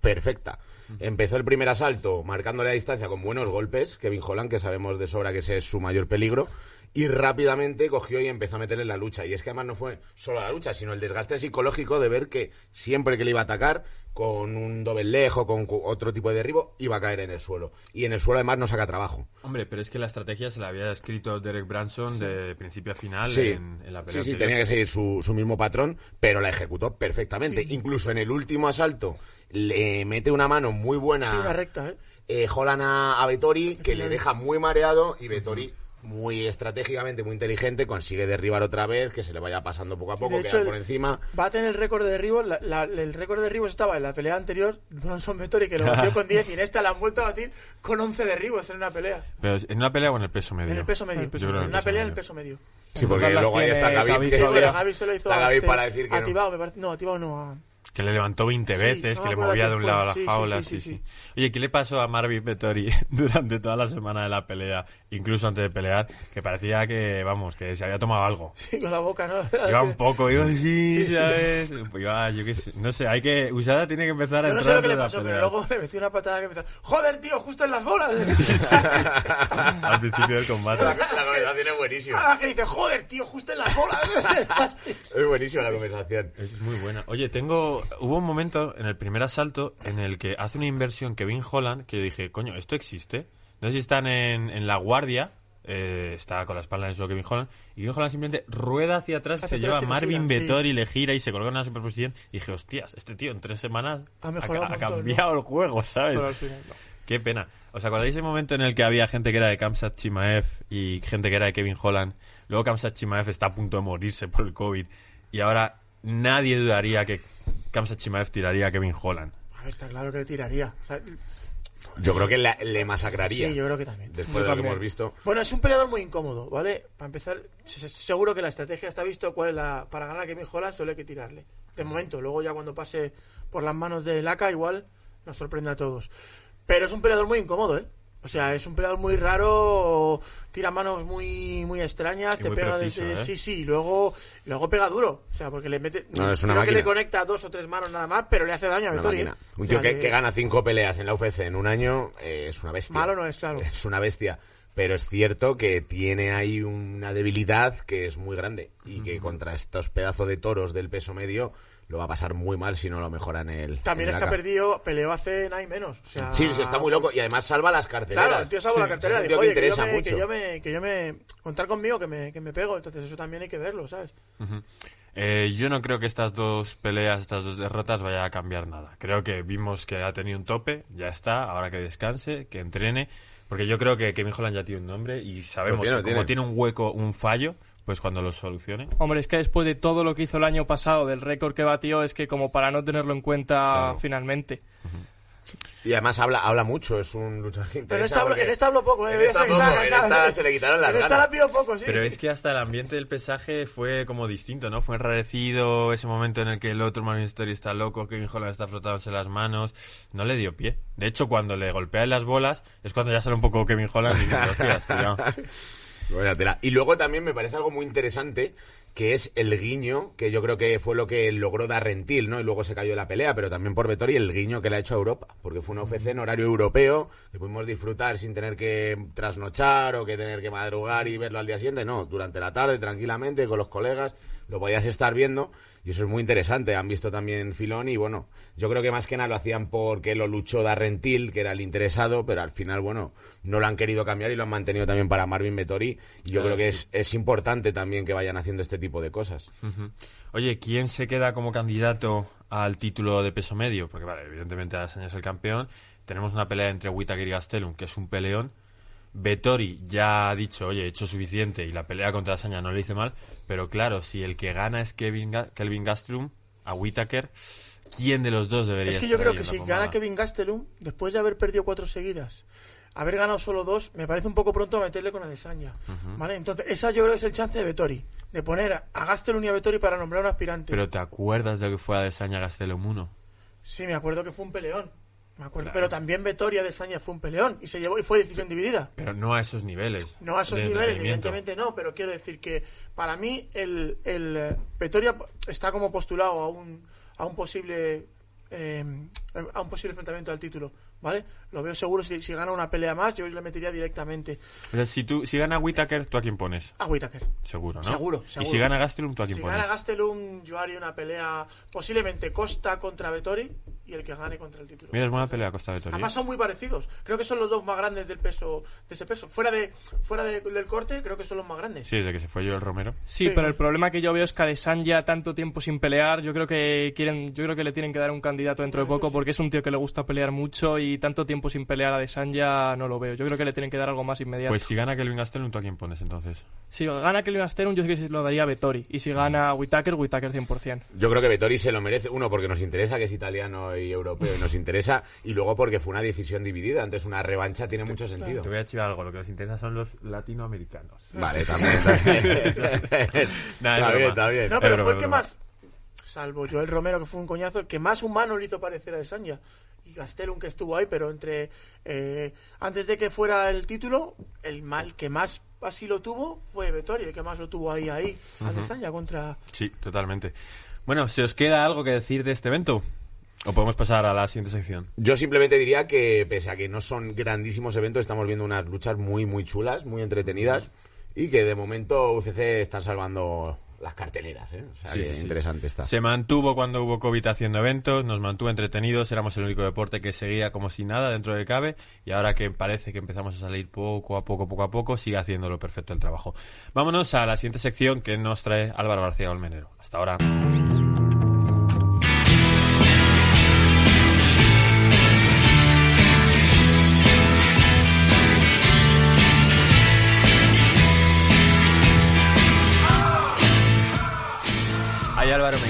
Speaker 3: perfecta. Empezó el primer asalto marcándole a distancia con buenos golpes, Kevin Holland, que sabemos de sobra que ese es su mayor peligro, y rápidamente cogió y empezó a meterle la lucha. Y es que además no fue solo la lucha, sino el desgaste psicológico de ver que siempre que le iba a atacar, con un doble lejo, con otro tipo de derribo, iba a caer en el suelo. Y en el suelo además no saca trabajo.
Speaker 1: Hombre, pero es que la estrategia se la había escrito Derek Branson de principio a final
Speaker 3: Sí,
Speaker 1: en, en la pelea.
Speaker 3: sí, sí,
Speaker 1: anterior.
Speaker 3: tenía que seguir su, su mismo patrón, pero la ejecutó perfectamente. Incluso en el último asalto le mete una mano muy buena
Speaker 4: Sí, una recta, ¿eh?
Speaker 3: eh, Holland a, a Vettori, que le deja muy mareado y Vettori muy estratégicamente, muy inteligente, consigue derribar otra vez, que se le vaya pasando poco a poco,
Speaker 4: hecho,
Speaker 3: por encima.
Speaker 4: Va a tener el récord de derribos. la- la- el récord de derribos estaba en la pelea anterior, Bronson Vettori, que lo batió con 10 y en esta la han vuelto a batir con 11 derribos en una pelea.
Speaker 1: Pero en una pelea o en el peso medio.
Speaker 4: En el peso medio. En una pelea en el peso medio.
Speaker 3: Sí, porque luego ahí está Gaby.
Speaker 4: Sí, se lo hizo a, este-
Speaker 3: para decir que
Speaker 4: a
Speaker 3: no.
Speaker 4: Me parece. No, a Tibao no. A,
Speaker 1: Que le levantó 20
Speaker 4: Sí,
Speaker 1: veces,
Speaker 4: no
Speaker 1: que le movía de un
Speaker 4: fue.
Speaker 1: lado a la
Speaker 4: Sí,
Speaker 1: jaula,
Speaker 4: sí,
Speaker 1: sí,
Speaker 4: sí,
Speaker 1: sí,
Speaker 4: sí.
Speaker 1: Oye, ¿qué le pasó a Marvin Vettori durante toda la semana de la pelea, incluso antes de pelear? Que parecía que, vamos, que se había tomado algo.
Speaker 4: Sí, con la boca, ¿no?
Speaker 1: Iba un poco, iba así,
Speaker 4: Sí.
Speaker 1: ¿sabes? Pues iba, yo qué sé, no sé, hay que, Usada tiene que empezar a
Speaker 4: Yo no
Speaker 1: entrar
Speaker 4: sé lo que le pasó, pero luego le metí una patada que empezó. ¡Joder, tío! ¡Justo en las bolas!
Speaker 1: Al principio del combate.
Speaker 3: La, la conversación es buenísima.
Speaker 4: Ah, que dice, ¡Joder, tío! ¡Justo en las bolas!
Speaker 3: Es buenísima la conversación.
Speaker 1: Es muy buena. Oye, tengo. Hubo un momento en el primer asalto en el que hace una inversión Kevin Holland que yo dije, coño, ¿esto existe? No sé si están en, en la guardia. eh, está con la espalda en el suelo Kevin Holland. Y Kevin Holland simplemente rueda hacia atrás,
Speaker 4: Hacia
Speaker 1: se
Speaker 4: atrás
Speaker 1: lleva a Marvin
Speaker 4: gira, sí.
Speaker 1: Vettori, le gira y se coloca en una superposición. Y dije, hostias, este tío en tres semanas
Speaker 4: Ha
Speaker 1: cambiado el juego, ¿sabes?
Speaker 2: Pero al final no.
Speaker 1: Qué pena. ¿Os acordáis ese momento en el que había gente que era de Kamsat Chimaev y gente que era de Kevin Holland? Luego Kamsat Chimaev está a punto de morirse por el COVID y ahora nadie dudaría que Kamsat Chimaev tiraría a Kevin Holland.
Speaker 4: A ver, está claro que le tiraría. O sea,
Speaker 3: Yo creo que la- le masacraría.
Speaker 4: sí, yo creo que también.
Speaker 3: Después
Speaker 2: Yo
Speaker 3: de lo que hemos visto.
Speaker 4: Bueno, es un peleador muy incómodo, ¿vale? Para empezar, se- se- seguro que la estrategia está visto cuál es la para ganar a Kevin Holland solo hay que tirarle. De momento, luego ya cuando pase por las manos de Laka igual nos sorprende a todos. Pero es un peleador muy incómodo, ¿eh? O sea, es un peleador muy raro, tira manos muy muy extrañas,
Speaker 1: Y
Speaker 4: te
Speaker 1: muy
Speaker 4: pega
Speaker 1: preciso,
Speaker 4: desde
Speaker 1: ¿eh?
Speaker 4: sí, sí, luego luego pega duro, o sea, porque le mete
Speaker 3: No, es una
Speaker 4: creo que le conecta dos o tres manos nada más, pero le hace daño a Vettori. ¿eh? O
Speaker 3: Un
Speaker 4: sea,
Speaker 3: tío que gana cinco peleas en la UFC en un año eh, es una bestia.
Speaker 4: malo no es, claro.
Speaker 3: Es una bestia. Pero es cierto que tiene ahí una debilidad que es muy grande. Y que contra estos pedazos de toros del peso medio lo va a pasar muy mal si no lo mejoran el.
Speaker 4: También
Speaker 3: el
Speaker 4: es que ha
Speaker 3: Laka.
Speaker 4: perdido, peleó hace nada y menos. O sea,
Speaker 3: Sí, sí, está muy loco. Y además salva las carteleras.
Speaker 4: Claro, el tío salvo
Speaker 3: Sí,
Speaker 4: la
Speaker 3: un
Speaker 4: Dijo,
Speaker 3: que
Speaker 4: oye, que yo,
Speaker 3: interesa
Speaker 4: me,
Speaker 3: mucho.
Speaker 4: que yo me, que yo me, contar conmigo, que me, que me pego. Entonces eso también hay que verlo, ¿sabes?
Speaker 1: Eh, yo no creo que estas dos peleas, estas dos derrotas vaya a cambiar nada. Creo que vimos que ha tenido un tope, ya está, ahora que descanse, que entrene, porque yo creo que Kevin Holland ya tiene un nombre y sabemos
Speaker 3: tiene,
Speaker 1: que como
Speaker 3: tiene.
Speaker 1: tiene un hueco, un fallo, pues cuando lo solucione.
Speaker 2: Hombre, es que después de todo lo que hizo el año pasado, del récord que batió, es que como para no tenerlo en cuenta
Speaker 3: Claro.
Speaker 2: finalmente.
Speaker 3: Y además habla, habla mucho, es un luchador que
Speaker 4: Pero esta, en esta hablo poco, ¿eh?
Speaker 3: En esta poco, en esta se le quitaron las
Speaker 4: En esta la pido poco, sí.
Speaker 1: Pero es que hasta el ambiente del pesaje fue como distinto, ¿no? Fue enrarecido ese momento en el que el otro Marvin Story está loco, Kevin Holland está frotándose las manos. No le dio pie. De hecho, cuando le golpea en las bolas, es cuando ya sale un poco Kevin Holland y dice, hostias, cuidado".
Speaker 3: Tela. Y luego también me parece algo muy interesante que es el guiño, que yo creo que fue lo que logró dar Rentil, ¿no? Y luego se cayó la pelea, pero también por Vettori el guiño que le ha hecho a Europa, porque fue una UFC en horario europeo, que pudimos disfrutar sin tener que trasnochar o que tener que madrugar y verlo al día siguiente, no, durante la tarde tranquilamente con los colegas, lo podías estar viendo y eso es muy interesante, han visto también Filón y bueno, yo creo que más que nada lo hacían porque lo luchó Darrentil, que era el interesado, pero al final, bueno, no lo han querido cambiar y lo han mantenido también para Marvin Vettori y yo
Speaker 1: Claro,
Speaker 3: creo que
Speaker 1: sí.
Speaker 3: es, es importante también que vayan haciendo este tipo de cosas.
Speaker 1: Oye, ¿quién se queda como candidato al título de peso medio? Porque, vale, evidentemente Adesanya es el campeón. Tenemos una pelea entre Whittaker y Gastelum, que es un peleón. Vettori ya ha dicho, oye, he hecho suficiente y la pelea contra Adesanya no le hice mal. Pero claro, si el que gana es Kevin Ga- Kelvin Gastelum, a Whittaker, ¿quién de los dos debería
Speaker 4: Es que yo creo que si gana Kevin Gastelum, después de haber perdido cuatro seguidas, haber ganado solo dos, me parece un poco pronto a meterle con Adesanya. ¿Vale? Entonces, esa yo creo que es el chance de Vettori. De poner a Gastelum y a Vettori para nombrar un aspirante.
Speaker 1: Pero ¿te acuerdas de lo que fue Adesanya Gastelum 1?
Speaker 4: Sí, me acuerdo que fue un peleón. Me acuerdo,
Speaker 1: Claro.
Speaker 4: pero también Vettori y Adesanya fue un peleón y se llevó y fue decisión dividida.
Speaker 1: Pero no a esos niveles.
Speaker 4: No a esos
Speaker 1: de
Speaker 4: niveles, evidentemente no, pero quiero decir que para mí el, el eh, Vettori está como postulado a un, a un posible eh, a un posible enfrentamiento al título, ¿vale? Lo veo seguro si, si gana una pelea más, yo le metería directamente
Speaker 1: O sea, si, tú, si gana Whittaker, ¿tú a quién pones?
Speaker 4: a Whittaker.
Speaker 1: Seguro, ¿no?
Speaker 4: Seguro,
Speaker 1: Y
Speaker 4: seguro.
Speaker 1: si gana Gastelum, ¿tú a quién
Speaker 4: Si
Speaker 1: pones?
Speaker 4: gana Gastelum, yo haría una pelea posiblemente Costa contra Vettori y el que gane contra el título.
Speaker 1: Mira, es buena pelea Costa Vettori.
Speaker 4: Además son muy parecidos. Creo que son los dos más grandes del peso, de ese peso. Fuera de, fuera de- del corte, creo que son los más grandes.
Speaker 1: Sí, desde que se fue yo el Romero.
Speaker 2: Sí,
Speaker 4: Sí.
Speaker 2: pero el problema que yo veo es que Adesanya tanto tiempo sin pelear, yo creo que quieren, yo creo que le tienen que dar un candidato dentro de poco porque es un tío que le gusta pelear mucho y tanto tiempo sin pelear a Adesanya no lo veo. Yo creo que le tienen que dar algo más inmediato.
Speaker 1: Pues si gana Kelvin Gastelum, ¿tú a quién pones entonces?
Speaker 2: si gana Kelvin Gastelum, yo sé que se lo daría a Vettori y si gana Whittaker, Whittaker 100%.
Speaker 3: Yo creo que Vettori se lo merece, uno porque nos interesa, que es italiano y europeo y nos interesa, y luego porque fue una decisión dividida, antes una revancha tiene mucho sentido.
Speaker 1: Te voy a decir algo, lo que nos interesa son los latinoamericanos.
Speaker 3: Vale, también, también.
Speaker 1: Nah, es
Speaker 3: está bien, está bien.
Speaker 4: No, pero
Speaker 1: broma,
Speaker 4: fue el que más. salvo Joel Romero, que fue un coñazo, el que más humano le hizo parecer a Sanja. Y Gastelum, que estuvo ahí, pero entre eh, antes de que fuera el título, el mal que más así lo tuvo fue Vettori, el que más lo tuvo ahí, ahí, a Adesanya contra...
Speaker 1: Sí, totalmente. Bueno, ¿se os queda algo que decir de este evento? ¿O podemos pasar a la siguiente sección?
Speaker 3: Yo simplemente diría que, pese a que no son grandísimos eventos, estamos viendo unas luchas muy, muy chulas, muy entretenidas. Y que de momento UFC está salvando las carteleras, ¿eh? O sea,
Speaker 1: Sí,
Speaker 3: que
Speaker 1: sí.
Speaker 3: interesante está.
Speaker 1: Se mantuvo cuando hubo COVID haciendo eventos, nos mantuvo entretenidos, éramos el único deporte que seguía como si nada dentro de cabe y ahora que parece que empezamos a salir poco a poco, poco a poco, sigue haciéndolo perfecto el trabajo. Vámonos a la siguiente sección que nos trae Álvaro García Olmenero. Hasta ahora.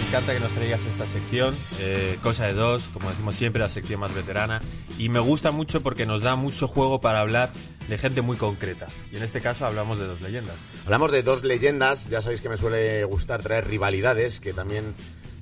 Speaker 1: Encanta que nos traigas esta sección, eh, cosa de dos, como decimos siempre, la sección más veterana, y me gusta mucho porque nos da mucho juego para hablar de gente muy concreta, y en este caso hablamos de dos leyendas.
Speaker 3: Hablamos de dos leyendas, ya sabéis que me suele gustar traer rivalidades, que también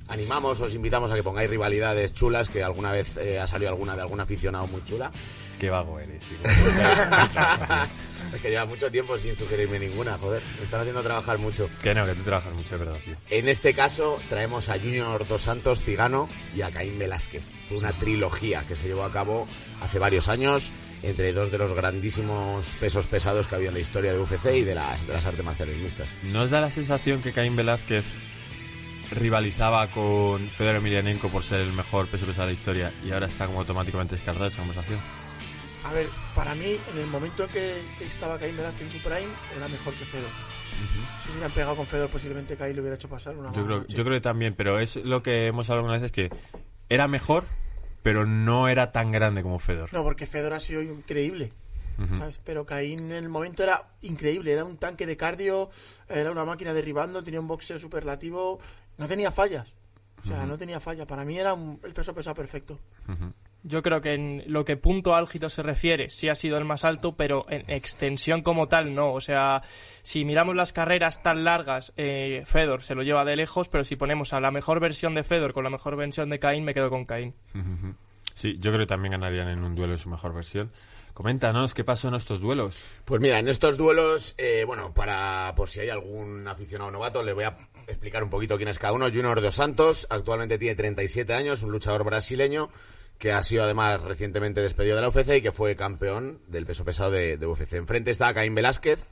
Speaker 3: animamos, os invitamos a que pongáis rivalidades chulas, que alguna vez eh, ha salido alguna de algún aficionado muy chula.
Speaker 1: Qué vago eres, tío.
Speaker 3: es que lleva mucho tiempo sin sugerirme ninguna, joder, me están haciendo trabajar mucho.
Speaker 1: que no, que tú trabajas mucho, es verdad, tío.
Speaker 3: En este caso traemos a Junior Dos Santos Cigano y a Caín Velázquez. Fue una trilogía que se llevó a cabo hace varios años entre dos de los grandísimos pesos pesados que había en la historia de UFC y de las, de las artes marciales mixtas.
Speaker 1: ¿Nos da la sensación que Caín Velázquez rivalizaba con Fedor Emelianenko por ser el mejor peso pesado de la historia y ahora está como automáticamente descartada esa conversación?
Speaker 4: A ver, para mí, en el momento en que estaba Caín Velázquez en su prime, era mejor que Fedor. Si hubieran pegado con Fedor, posiblemente Caín le hubiera hecho pasar una
Speaker 1: Yo creo,
Speaker 4: noche.
Speaker 1: yo creo que también, pero es lo que hemos hablado algunas veces que era mejor, pero no era tan grande como Fedor.
Speaker 4: No, porque Fedor ha sido increíble. ¿sabes? Pero Caín en el momento era increíble. Era un tanque de cardio, era una máquina derribando, tenía un boxeo superlativo. No tenía fallas. O sea, no tenía falla. Para mí era un- el peso pesado perfecto.
Speaker 2: Yo creo que en lo que punto álgido se refiere, sí ha sido el más alto, pero en extensión como tal no. O sea, si miramos las carreras tan largas, eh, Fedor se lo lleva de lejos, pero si ponemos a la mejor versión de Fedor con la mejor versión de Caín, me quedo con Caín.
Speaker 1: Sí, yo creo que también ganarían en un duelo en su mejor versión. Coméntanos qué pasó en estos duelos.
Speaker 3: Pues mira, en estos duelos, eh, bueno, para por si hay algún aficionado novato, le voy a explicar un poquito quién es cada uno. Junior Dos Santos, actualmente tiene 37 años, un luchador brasileño que ha sido además recientemente despedido de la UFC y que fue campeón del peso pesado de, de UFC. Enfrente está Caín Velázquez,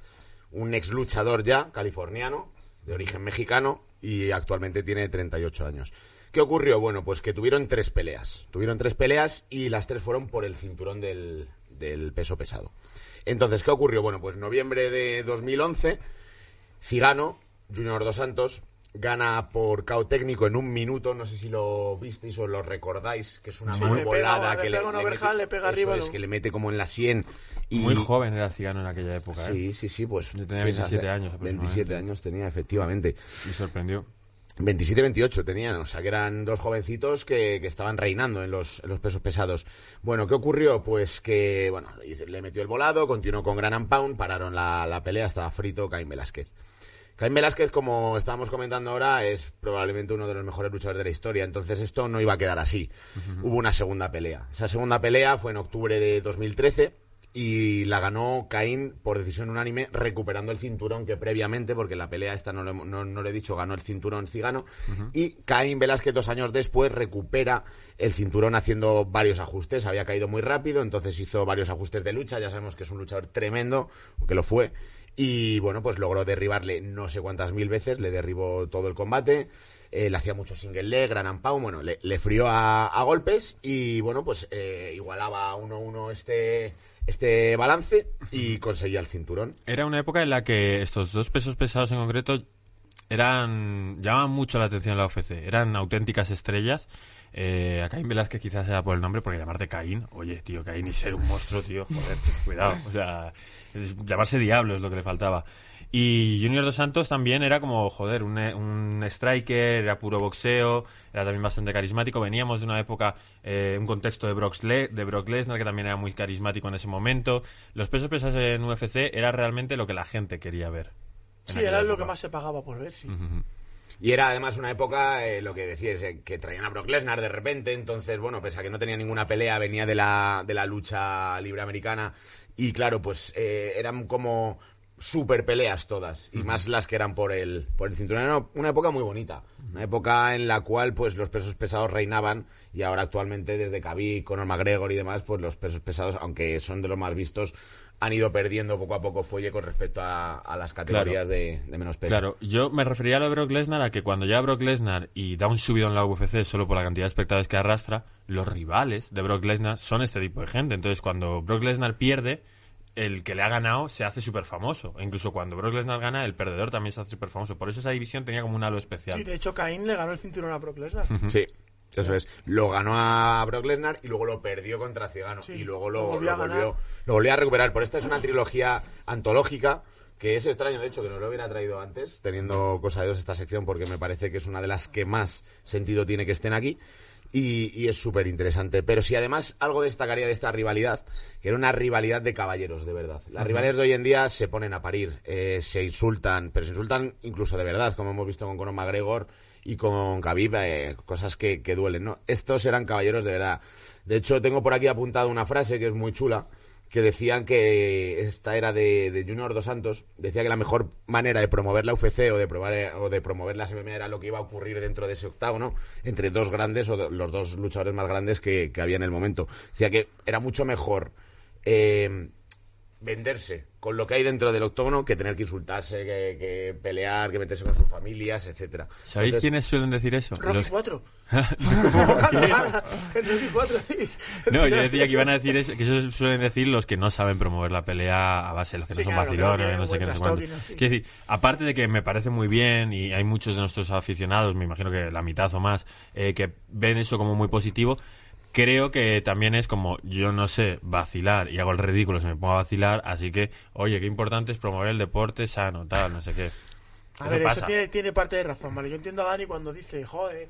Speaker 3: un ex luchador ya, californiano, de origen mexicano y actualmente tiene 38 años. ¿Qué ocurrió? Bueno, pues que tuvieron tres peleas. Tuvieron tres peleas y las tres fueron por el cinturón del, del peso pesado. Entonces, ¿qué ocurrió? Bueno, pues noviembre de 2011, Cigano, Junior Dos Santos, gana por KO técnico en un minuto. No sé si lo visteis o lo recordáis, que es una
Speaker 4: Sí,
Speaker 3: mano
Speaker 4: le pega-
Speaker 3: volada
Speaker 4: le
Speaker 3: que
Speaker 4: pega un overhand, le pega
Speaker 3: eso
Speaker 4: arriba,
Speaker 3: es, que le mete como en la sien. Y,
Speaker 1: Muy joven era Cigano en aquella época, ¿eh?
Speaker 3: Sí, sí, sí, pues.
Speaker 1: Yo tenía
Speaker 3: pues
Speaker 1: 27
Speaker 3: hace-
Speaker 1: años aproximadamente.
Speaker 3: 27 años tenía, efectivamente.
Speaker 1: Me sorprendió.
Speaker 3: 27-28 tenían, o sea que eran dos jovencitos que, que estaban reinando en los, en los pesos pesados. Bueno, ¿qué ocurrió? Pues que, bueno, le metió el volado, continuó con Gran Pound, pararon la, la pelea, estaba frito Caín Velázquez. Caín Velázquez, como estábamos comentando ahora, es probablemente uno de los mejores luchadores de la historia, entonces esto no iba a quedar así. Hubo una segunda pelea. Esa segunda pelea fue en octubre de 2013 y la ganó Caín por decisión unánime, recuperando el cinturón que previamente, porque la pelea esta no lo, no, no lo he dicho, ganó el cinturón cigano. Y Caín Velázquez, dos años después, recupera el cinturón haciendo varios ajustes. Había caído muy rápido, entonces hizo varios ajustes de lucha. Ya sabemos que es un luchador tremendo, que lo fue. Y bueno, pues logró derribarle no sé cuántas mil veces, le derribó todo el combate. eh, le hacía mucho single leg, gran pound, bueno, le, le frió a, a golpes y bueno, pues eh, igualaba 1-1 este, este balance y conseguía el cinturón.
Speaker 1: Era una época en la que estos dos pesos pesados en concreto eran llamaban mucho la atención en la UFC. Eran auténticas estrellas. Eh, a Caín Velázquez quizás era por el nombre, porque llamarte Caín, oye, tío, Caín y ser un monstruo, tío, joder, cuidado. O sea, llamarse diablo es lo que le faltaba. Y Junior Dos Santos también era como, joder, un, un striker, era puro boxeo, era también bastante carismático. Veníamos de una época, eh, un contexto de Brock, Le- de Brock Lesnar, que también era muy carismático en ese momento. Los pesos pesados en UFC era realmente lo que la gente quería ver.
Speaker 4: Sí, era lo que más se pagaba por ver, sí.
Speaker 3: Y era además una época, eh, lo que decías, eh, que traían a Brock Lesnar de repente, entonces, bueno, pese a que no tenía ninguna pelea, venía de la, de la lucha libre americana. Y claro, pues eh, eran como super peleas todas, y más las que eran por el, por el cinturón. Era una época muy bonita, una época en la cual pues los pesos pesados reinaban y ahora actualmente desde Khabib, Conor McGregor y demás, pues los pesos pesados, aunque son de los más vistos, han ido perdiendo poco a poco fuelle con respecto a, a las categorías de, de menos peso.
Speaker 1: Claro, yo me refería a lo de Brock Lesnar a que cuando ya Brock Lesnar y da un subido en la UFC solo por la cantidad de espectadores que arrastra, los rivales de Brock Lesnar son este tipo de gente. Entonces, cuando Brock Lesnar pierde, el que le ha ganado se hace súper famoso. E incluso cuando Brock Lesnar gana, el perdedor también se hace súper famoso. Por eso esa división tenía como un halo especial.
Speaker 4: Sí, de hecho, Caín le ganó el cinturón a Brock Lesnar.
Speaker 3: Sí, eso es. Lo ganó a Brock Lesnar y luego lo perdió contra Cigano.
Speaker 4: Sí,
Speaker 3: y luego
Speaker 4: lo
Speaker 3: lo,
Speaker 4: volvió a
Speaker 3: lo volvió, lo volvió a recuperar. Por esta es una trilogía antológica que es extraño, de hecho, que no lo hubiera traído antes, teniendo cosa de dos esta sección, porque me parece que es una de las que más sentido tiene que estén aquí. Y, y es súper interesante. Pero si además algo destacaría de esta rivalidad, que era una rivalidad de caballeros, de verdad. Las rivalidades de hoy en día se ponen a parir, eh, se insultan, pero se insultan incluso de verdad, como hemos visto con Conor McGregor y con Khabib, eh, cosas que, duelen, ¿no? Estos eran caballeros de verdad. De hecho, tengo por aquí apuntado una frase que es muy chula, que decían que esta era de, de Junior Dos Santos, decía que la mejor manera de promover la UFC o de, probar, eh, o de promover las MMA era lo que iba a ocurrir dentro de ese octágono entre dos grandes o los dos luchadores más grandes que, que había en el momento. Decía que era mucho mejor eh, venderse con lo que hay dentro del octógono que tener que insultarse, que, que pelear, que meterse con sus familias, etcétera.
Speaker 1: ¿Sabéis
Speaker 3: Entonces,
Speaker 1: quiénes suelen decir eso?
Speaker 4: Rocky
Speaker 1: Los-
Speaker 4: 4. en Rocky 4, sí.
Speaker 1: No, yo decía que iban a decir eso, que eso suelen decir los que no saben promover la pelea a base de los que no
Speaker 4: Sí,
Speaker 1: son
Speaker 4: claro,
Speaker 1: vacilones,
Speaker 4: que
Speaker 1: no sé qué, no sé cuánto. Quiero decir, aparte de que me parece muy bien y hay muchos de nuestros aficionados, me imagino que la mitad o más, eh, que ven eso como muy positivo, creo que también es como, yo no sé vacilar y hago el ridículo si me pongo a vacilar, así que, oye, qué importante es promover el deporte sano, tal, no sé qué.
Speaker 4: A
Speaker 1: Eso
Speaker 4: ver,
Speaker 1: pasa.
Speaker 4: eso tiene, tiene parte de razón, ¿vale? Yo entiendo a Dani cuando dice, joder,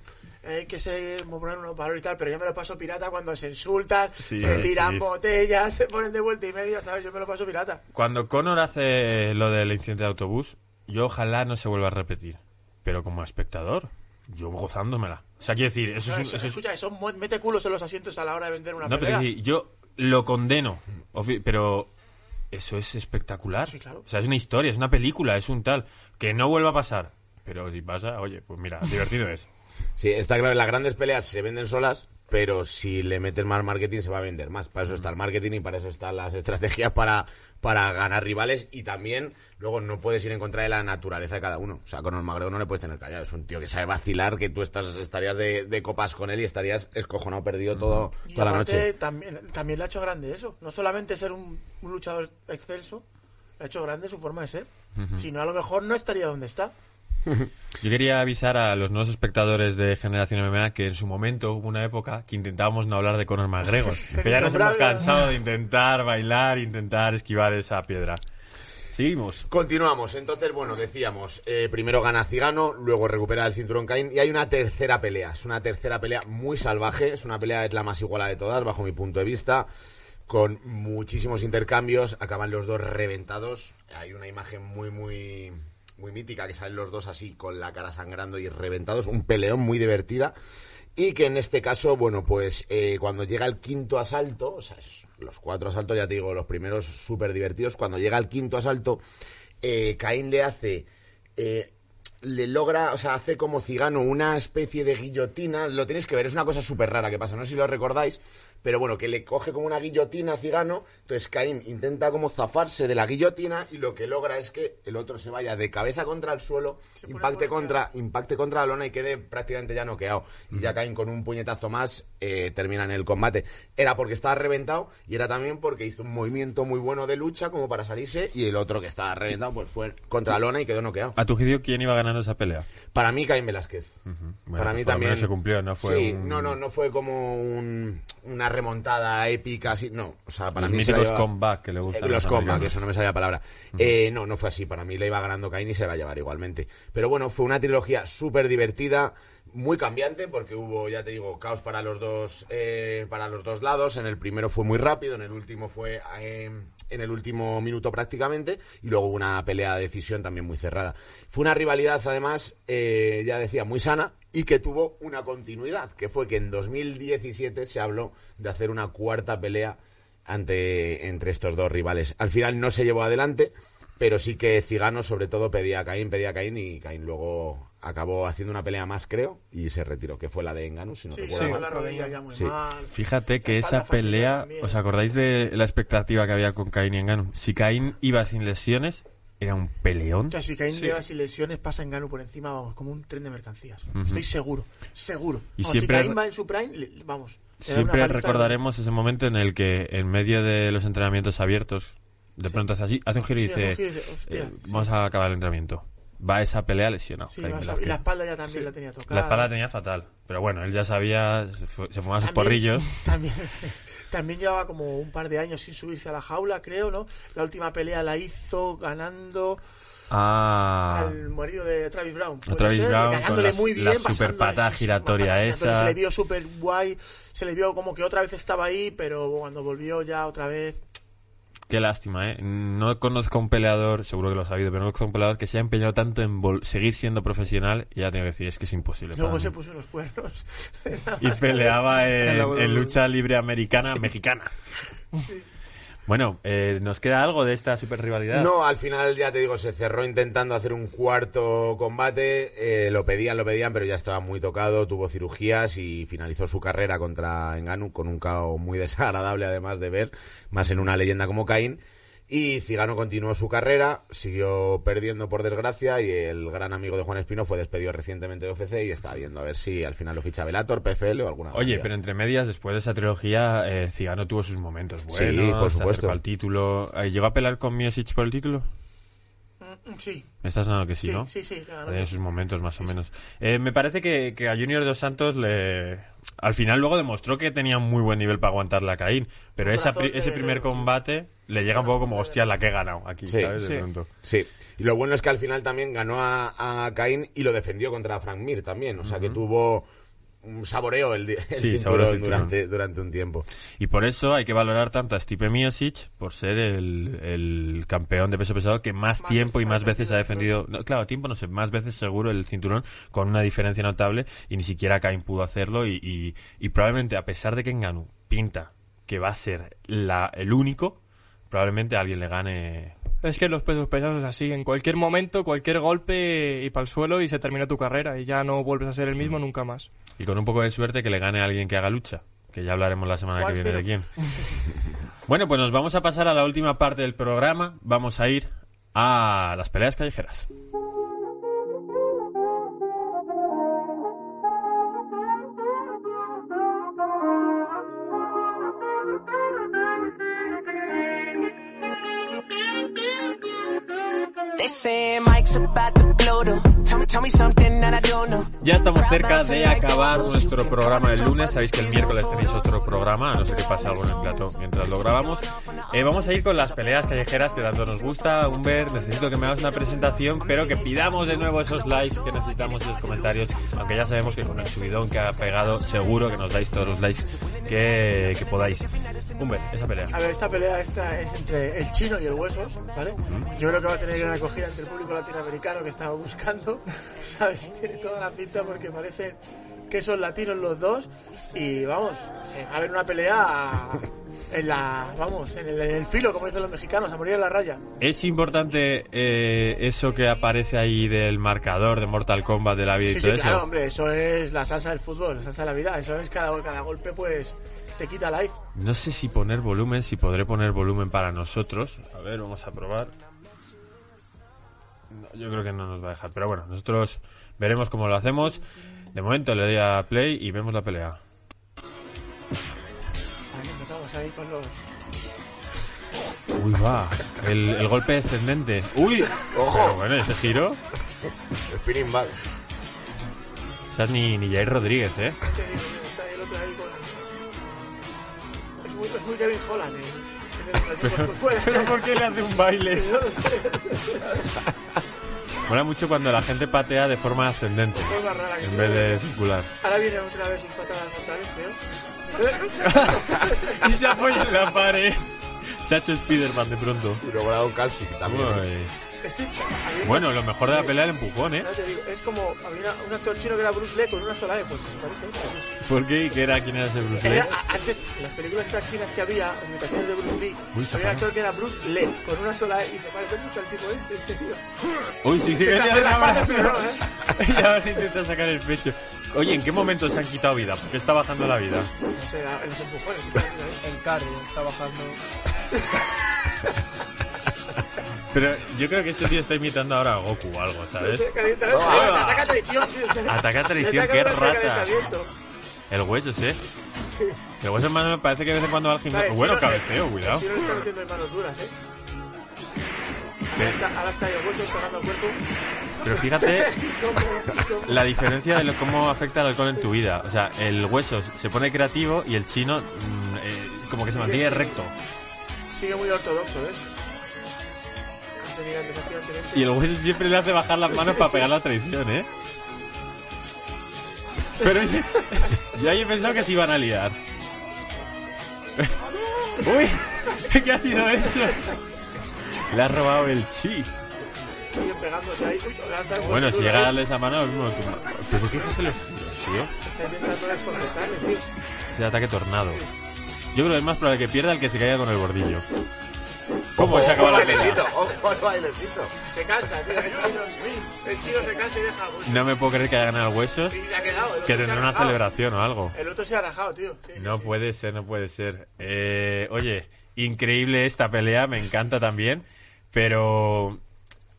Speaker 4: hay que ser, poner unos valores y tal, pero yo me lo paso pirata cuando se insultan,
Speaker 1: Sí,
Speaker 4: se tiran
Speaker 1: sí.
Speaker 4: botellas, se ponen de vuelta y media, ¿sabes? Yo me lo paso pirata.
Speaker 1: Cuando Conor hace lo del incidente de autobús, yo ojalá no se vuelva a repetir. Pero como espectador, yo gozándomela. O sea, quiero decir, eso
Speaker 4: No,
Speaker 1: es,
Speaker 4: eso-
Speaker 1: eso
Speaker 4: escucha, eso mete culos en los asientos a la hora de vender una
Speaker 1: No, pero
Speaker 4: pelea.
Speaker 1: decir, yo lo condeno. ofi- Pero eso es espectacular.
Speaker 4: Sí, claro.
Speaker 1: O sea, es una historia, es una película, es un tal. Que no vuelva a pasar. Pero si pasa, oye, pues mira, divertido es.
Speaker 3: Sí, está claro, las grandes peleas se venden solas, pero si le metes más marketing se va a vender más. Para eso está el marketing y para eso están las estrategias para, para ganar rivales y también luego no puedes ir en contra de la naturaleza de cada uno. O sea, con el McGregor no le puedes tener callado. Es un tío que sabe vacilar, que tú estás, estarías de, de copas con él y estarías escojonado, perdido todo,
Speaker 4: Y
Speaker 3: toda la noche.
Speaker 4: También, también le ha hecho grande eso. No solamente ser un, un luchador excelso, le ha hecho grande su forma de ser. Si no, a lo mejor no estaría donde está.
Speaker 1: Yo quería avisar a los nuevos espectadores de Generación MMA que en su momento hubo una época que intentábamos no hablar de Conor McGregor. que ya nos hemos cansado de intentar bailar, intentar esquivar esa piedra. Seguimos.
Speaker 3: Continuamos. Entonces, bueno, decíamos, eh, primero gana Cigano, luego recupera el cinturón Caín y hay una tercera pelea. Es una tercera pelea muy salvaje, es una pelea, es la más igualada de todas, bajo mi punto de vista, con muchísimos intercambios, acaban los dos reventados. Hay una imagen muy, muy, muy mítica que salen los dos así, con la cara sangrando y reventados, un peleón muy divertida. Y que en este caso, bueno, pues eh, cuando llega el quinto asalto, o sea, los cuatro asaltos, ya te digo, los primeros súper divertidos, cuando llega el quinto asalto, eh, Caín le hace, eh, le logra, o sea, hace como cigano una especie de guillotina, lo tenéis que ver, es una cosa súper rara que pasa, no sé si lo recordáis, pero bueno, que le coge como una guillotina a cigano, entonces Caín intenta como zafarse de la guillotina y lo que logra es que el otro se vaya de cabeza contra el suelo,
Speaker 4: Se
Speaker 3: impacte contra, impacte contra la lona y quede prácticamente ya noqueado. Y ya Caín con un puñetazo más eh, termina en el combate. Era porque estaba reventado y era también porque hizo un movimiento muy bueno de lucha como para salirse y el otro que estaba reventado pues fue contra la lona y quedó noqueado.
Speaker 1: A tu juicio, ¿quién iba ganando esa pelea?
Speaker 3: Para mí Caín Velázquez.
Speaker 1: Bueno,
Speaker 3: para
Speaker 1: pues
Speaker 3: mí
Speaker 1: lo
Speaker 3: también
Speaker 1: se cumplió, no fue
Speaker 3: Sí,
Speaker 1: un-
Speaker 3: no, no, no fue como un- una remontada épica así, no, o sea, para
Speaker 1: Los
Speaker 3: mí se la
Speaker 1: míticos
Speaker 3: lleva-
Speaker 1: comeback que le gustan
Speaker 3: eh, los comeback, eso no me salía la palabra. Eh, no, no fue así. Para mí le iba ganando Caín y se va a llevar igualmente. Pero bueno, fue una trilogía súper divertida, muy cambiante, porque hubo, ya te digo, caos para los dos, eh, para los dos lados. En el primero fue muy rápido, en el último fue eh, en el último minuto prácticamente y luego una pelea de decisión también muy cerrada. Fue una rivalidad además, eh, ya decía, muy sana y que tuvo una continuidad, que fue que en 2017 se habló de hacer una cuarta pelea ante, entre estos dos rivales. Al final no se llevó adelante, pero sí que Cigano sobre todo pedía a Caín, pedía a Caín y Caín luego acabó haciendo una pelea más, creo, y se retiró, que fue la de Enganus, si no
Speaker 4: Sí,
Speaker 3: recuerdo
Speaker 4: sí,
Speaker 3: mal.
Speaker 4: la rodilla ya muy
Speaker 3: Sí.
Speaker 4: mal.
Speaker 1: Fíjate que esa pelea,
Speaker 4: también.
Speaker 1: ¿os acordáis de la expectativa que había con Caín y Engano? Si Caín iba sin lesiones, era un peleón.
Speaker 4: O sea, si Caín lleva sin lesiones, pasa en Ganu por encima, vamos, como un tren de mercancías. Estoy seguro, seguro.
Speaker 1: Y
Speaker 4: Vamos,
Speaker 1: siempre-
Speaker 4: Si Caín va en su prime, le- vamos. le
Speaker 1: Siempre recordaremos ese momento en el que en medio de los entrenamientos abiertos, de pronto hace así, hace un giro y
Speaker 4: Sí, un
Speaker 1: dice,
Speaker 4: giro y dice, hostia,
Speaker 1: eh,
Speaker 4: sí.
Speaker 1: vamos a acabar el entrenamiento. Va a esa pelea lesionado.
Speaker 4: Sí, a- y la espalda ya también la tenía tocada.
Speaker 1: La espalda la tenía fatal. Pero bueno, él ya sabía, se, fue- se fumaba sus porrillos.
Speaker 4: También, también llevaba como un par de años sin subirse a la jaula, creo, ¿no? La última pelea la hizo ganando
Speaker 1: Ah,
Speaker 4: al marido de Travis Brown.
Speaker 1: A
Speaker 4: ¿puede
Speaker 1: Travis
Speaker 4: ser?
Speaker 1: Brown
Speaker 4: Ganándole
Speaker 1: con la-
Speaker 4: muy bien.
Speaker 1: la
Speaker 4: sí, sí,
Speaker 1: giratoria
Speaker 4: patada
Speaker 1: esa.
Speaker 4: Se le vio súper guay, se le vio como que otra vez estaba ahí, pero cuando volvió ya otra vez...
Speaker 1: qué lástima, ¿eh? No conozco a un peleador, seguro que lo has sabido, pero no conozco a un peleador que se haya empeñado tanto en seguir siendo profesional y ya tengo que decir, es que es imposible.
Speaker 4: Luego se puso unos cuernos.
Speaker 1: Y peleaba en, lucha libre americana mexicana. Bueno, eh, ¿nos queda algo de esta super rivalidad?
Speaker 3: No, al final ya te digo, se cerró intentando hacer un cuarto combate, eh, lo pedían, lo pedían, pero ya estaba muy tocado, tuvo cirugías y finalizó su carrera contra Enganu con un KO muy desagradable además de ver, más en una leyenda como Caín. Y Cigano continuó su carrera, siguió perdiendo por desgracia y el gran amigo de Juan Espino fue despedido recientemente de UFC y está viendo a ver si al final lo ficha Velator, PFL o alguna
Speaker 1: Oye,
Speaker 3: otra.
Speaker 1: pero entre medias, después de esa trilogía, eh, Cigano tuvo sus momentos buenos.
Speaker 3: Sí, por supuesto.
Speaker 1: al título. Eh, ¿Llegó a pelear con Miosic por el título?
Speaker 4: Sí,
Speaker 1: ¿Me estás dando que sí,
Speaker 4: sí,
Speaker 1: no?
Speaker 4: sí, sí. ganó.
Speaker 1: En sus momentos, más o menos. Eh, me parece que, que a Junior dos Santos le... Al final luego demostró que tenía un muy buen nivel para aguantarle a Caín. Pero esa ese primer combate le llega un poco como, hostia, la que he ganado aquí,
Speaker 3: Sí.
Speaker 1: ¿sabes? De
Speaker 2: Sí.
Speaker 1: pronto.
Speaker 3: Sí, y lo bueno es que al final también ganó a, a Caín y lo defendió contra Frank Mir también, o sea que tuvo un saboreo el, el
Speaker 1: Sí,
Speaker 3: cinturón. durante, durante un tiempo.
Speaker 1: Y por eso hay que valorar tanto a Stipe Miosic por ser el, el campeón de peso pesado que más,
Speaker 4: Más
Speaker 1: tiempo y más veces ha
Speaker 4: defendido
Speaker 1: defendido. no, claro, tiempo no sé, más veces seguro el cinturón con una diferencia notable y ni siquiera Cain pudo hacerlo. Y, y, y probablemente, a pesar de que Enganu pinta que va a ser la, el único, probablemente alguien le gane.
Speaker 2: Es que los pesos pesados es así. En cualquier momento, cualquier golpe y para el suelo y se termina tu carrera. Y ya no vuelves a ser el mismo nunca más.
Speaker 1: Y con un poco de suerte que le gane a alguien que haga lucha. Que ya hablaremos la semana que
Speaker 4: ¿Cuál
Speaker 1: viene de quién. bueno, pues nos vamos a pasar a la última parte del programa. Vamos a ir a las peleas callejeras.
Speaker 5: saying? Mike's about to blow though. Tell me, tell me something that I don't know.
Speaker 1: Ya estamos cerca de acabar nuestro programa del lunes. Sabéis que el miércoles tenéis otro programa, a no sé qué pasa algo en el plato mientras lo grabamos. Eh, vamos a ir con las peleas callejeras que tanto nos gusta. Humber, necesito que me hagas una presentación, pero que pidamos de nuevo esos likes que necesitamos y los comentarios. Aunque ya sabemos que con el subidón que ha pegado, seguro que nos dais todos los likes que, que podáis. Humber, esa pelea.
Speaker 4: A ver, esta pelea esta es entre el chino y el huesos, ¿vale? Yo creo que va a tener gran acogida entre el público latinoamericano que estaba buscando, ¿sabes? Tiene toda la pinta porque parecen que son latinos los dos y vamos, se va a ver una pelea en la, vamos, en el, en el filo, como dicen los mexicanos, a morir en la raya.
Speaker 1: Es importante eh, eso que aparece ahí del marcador de Mortal Kombat de la vida y
Speaker 4: Sí,
Speaker 1: todo
Speaker 4: sí,
Speaker 1: eso.
Speaker 4: claro, hombre, eso es la salsa del fútbol, la salsa de la vida, eso es cada, cada golpe pues te quita life.
Speaker 1: No sé si poner volumen, si podré poner volumen para nosotros. A ver, vamos a probar. Yo creo que no nos va a dejar, pero bueno, nosotros veremos cómo lo hacemos. De momento le doy a play y vemos la pelea.
Speaker 4: Ahí empezamos ahí con los...
Speaker 1: Uy, va. El, el golpe descendente. Uy.
Speaker 3: Ojo.
Speaker 1: Pero bueno, ese giro.
Speaker 3: Spinning back.
Speaker 1: O sea, ni, ni Jair Rodríguez, ¿eh?
Speaker 4: Este. Es muy, es muy Kevin Holland, ¿eh? Por fuera.
Speaker 1: ¿por qué le hace un baile? Mola mucho cuando la gente patea de forma ascendente
Speaker 4: forma rara que
Speaker 1: en vez
Speaker 4: ve.
Speaker 1: de circular.
Speaker 4: Ahora vienen otra vez sus patadas otra vez, creo.
Speaker 1: Y se apoya en la pared. Se ha hecho Spiderman de pronto.
Speaker 3: Y luego le ha dado un calci también.
Speaker 1: Uy. Bueno, lo mejor de la pelea el empujón, ¿eh?
Speaker 4: Ya te digo, es como había una- un actor chino que era Bruce Lee con una sola E, pues se parece a este.
Speaker 1: ¿Por qué? ¿Y qué era? ¿Quién era ese Bruce Lee?
Speaker 4: Era, antes, en las películas chinas que había, las imitaciones de Bruce Lee,
Speaker 1: Uy,
Speaker 4: había un actor que era Bruce Lee con una sola E y se parece mucho al tipo este, este tío.
Speaker 1: Uy, sí, sí, que
Speaker 4: Te
Speaker 1: ya
Speaker 4: no, ¿eh?
Speaker 1: Y ahora intenta sacar el pecho. Oye, ¿en qué momento se han quitado vida? ¿Por qué está bajando la vida?
Speaker 4: No sé, en los empujones.
Speaker 2: El cardio está bajando.
Speaker 1: Pero yo creo que este tío está imitando ahora a Goku o algo, ¿sabes?
Speaker 3: No, ah.
Speaker 4: Ataca a traición, sí.
Speaker 1: Ataca a traición, qué
Speaker 4: el
Speaker 1: rata. El hueso, ¿eh? El hueso hermano me parece que de vez en cuando va al gimnasio.
Speaker 4: el
Speaker 1: Bueno, cabeceo,
Speaker 4: el
Speaker 1: cuidado.
Speaker 4: chino le está metiendo en manos duras, ¿eh?
Speaker 1: ¿Qué?
Speaker 4: Ahora está, el hueso pegando al cuerpo.
Speaker 1: Pero fíjate la diferencia de lo- cómo afecta el alcohol en tu vida. O sea, el hueso se pone creativo y el chino mm, eh, como que se mantiene recto.
Speaker 4: Sigue muy ortodoxo, ¿eh? Se.
Speaker 1: Y el hueso siempre le hace bajar las manos para pegar la traición, ¿eh? Pero yo ahí he pensado que se iban a liar. ¡Uy! ¿Qué ha sido eso? Le ha robado el chi.
Speaker 4: Pegándose ahí. Uy, lanza
Speaker 1: Bueno, si llega a
Speaker 4: ahí.
Speaker 1: darle esa mano, es mismo. ¿Pero por qué hace los giros, tío?
Speaker 4: Está intentando desconcertarle, tío.
Speaker 1: Es el ataque tornado. Yo creo que es más probable que pierda el que se caiga con el bordillo. ¿Cómo
Speaker 3: Ojo,
Speaker 1: se acaba la
Speaker 3: bailecito, ojo al bailecito.
Speaker 4: Se cansa, tío. El chino, el chino se cansa y deja el hueso.
Speaker 1: No me puedo creer que haya ganado el huesos.
Speaker 4: Y se ha quedado. el otro
Speaker 1: Que tendrá una celebración o algo.
Speaker 4: El otro se ha rajado, tío. Sí,
Speaker 1: No
Speaker 4: sí.
Speaker 1: puede ser, no puede ser. Eh, oye, increíble esta pelea, me encanta también. Pero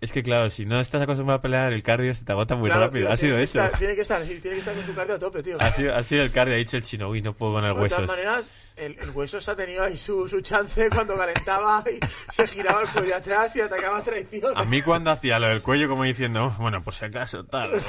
Speaker 1: es que, claro, si no estás acostumbrado a pelear, el cardio se te agota muy
Speaker 4: Claro,
Speaker 1: rápido.
Speaker 4: tío,
Speaker 1: ha sido eso.
Speaker 4: estar- tiene que estar, tiene que estar con su cardio a tope, tío.
Speaker 1: Ha sido, ha sido el cardio, ha dicho el chino, uy, no puedo con el
Speaker 4: Bueno, de
Speaker 1: huesos.
Speaker 4: todas maneras, el, el hueso se ha tenido ahí su, su chance cuando calentaba y se giraba el cuello atrás y atacaba a traición.
Speaker 1: A mí cuando hacía lo del cuello como diciendo, "Oh, bueno, por si acaso, tal.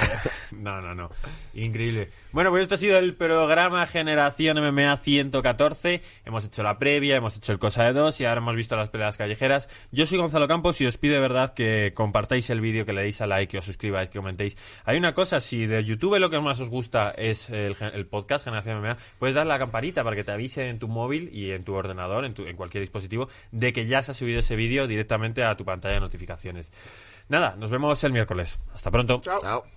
Speaker 1: No, no, no. Increíble. Bueno, pues esto ha sido el programa Generación MMA 114. Hemos hecho la previa, hemos hecho el Cosa de Dos y ahora hemos visto las peleas callejeras. Yo soy Gonzalo Campos y os pido de verdad que compartáis el vídeo, que le deis a like, que os suscribáis, que comentéis. Hay una cosa, si de YouTube lo que más os gusta es el, podcast Generación MMA, puedes dar la campanita para que te avise en tu móvil y en tu ordenador, en, tu- en cualquier dispositivo, de que ya se ha subido ese vídeo directamente a tu pantalla de notificaciones. Nada, nos vemos el miércoles. Hasta pronto.
Speaker 4: Chao.
Speaker 3: Chao.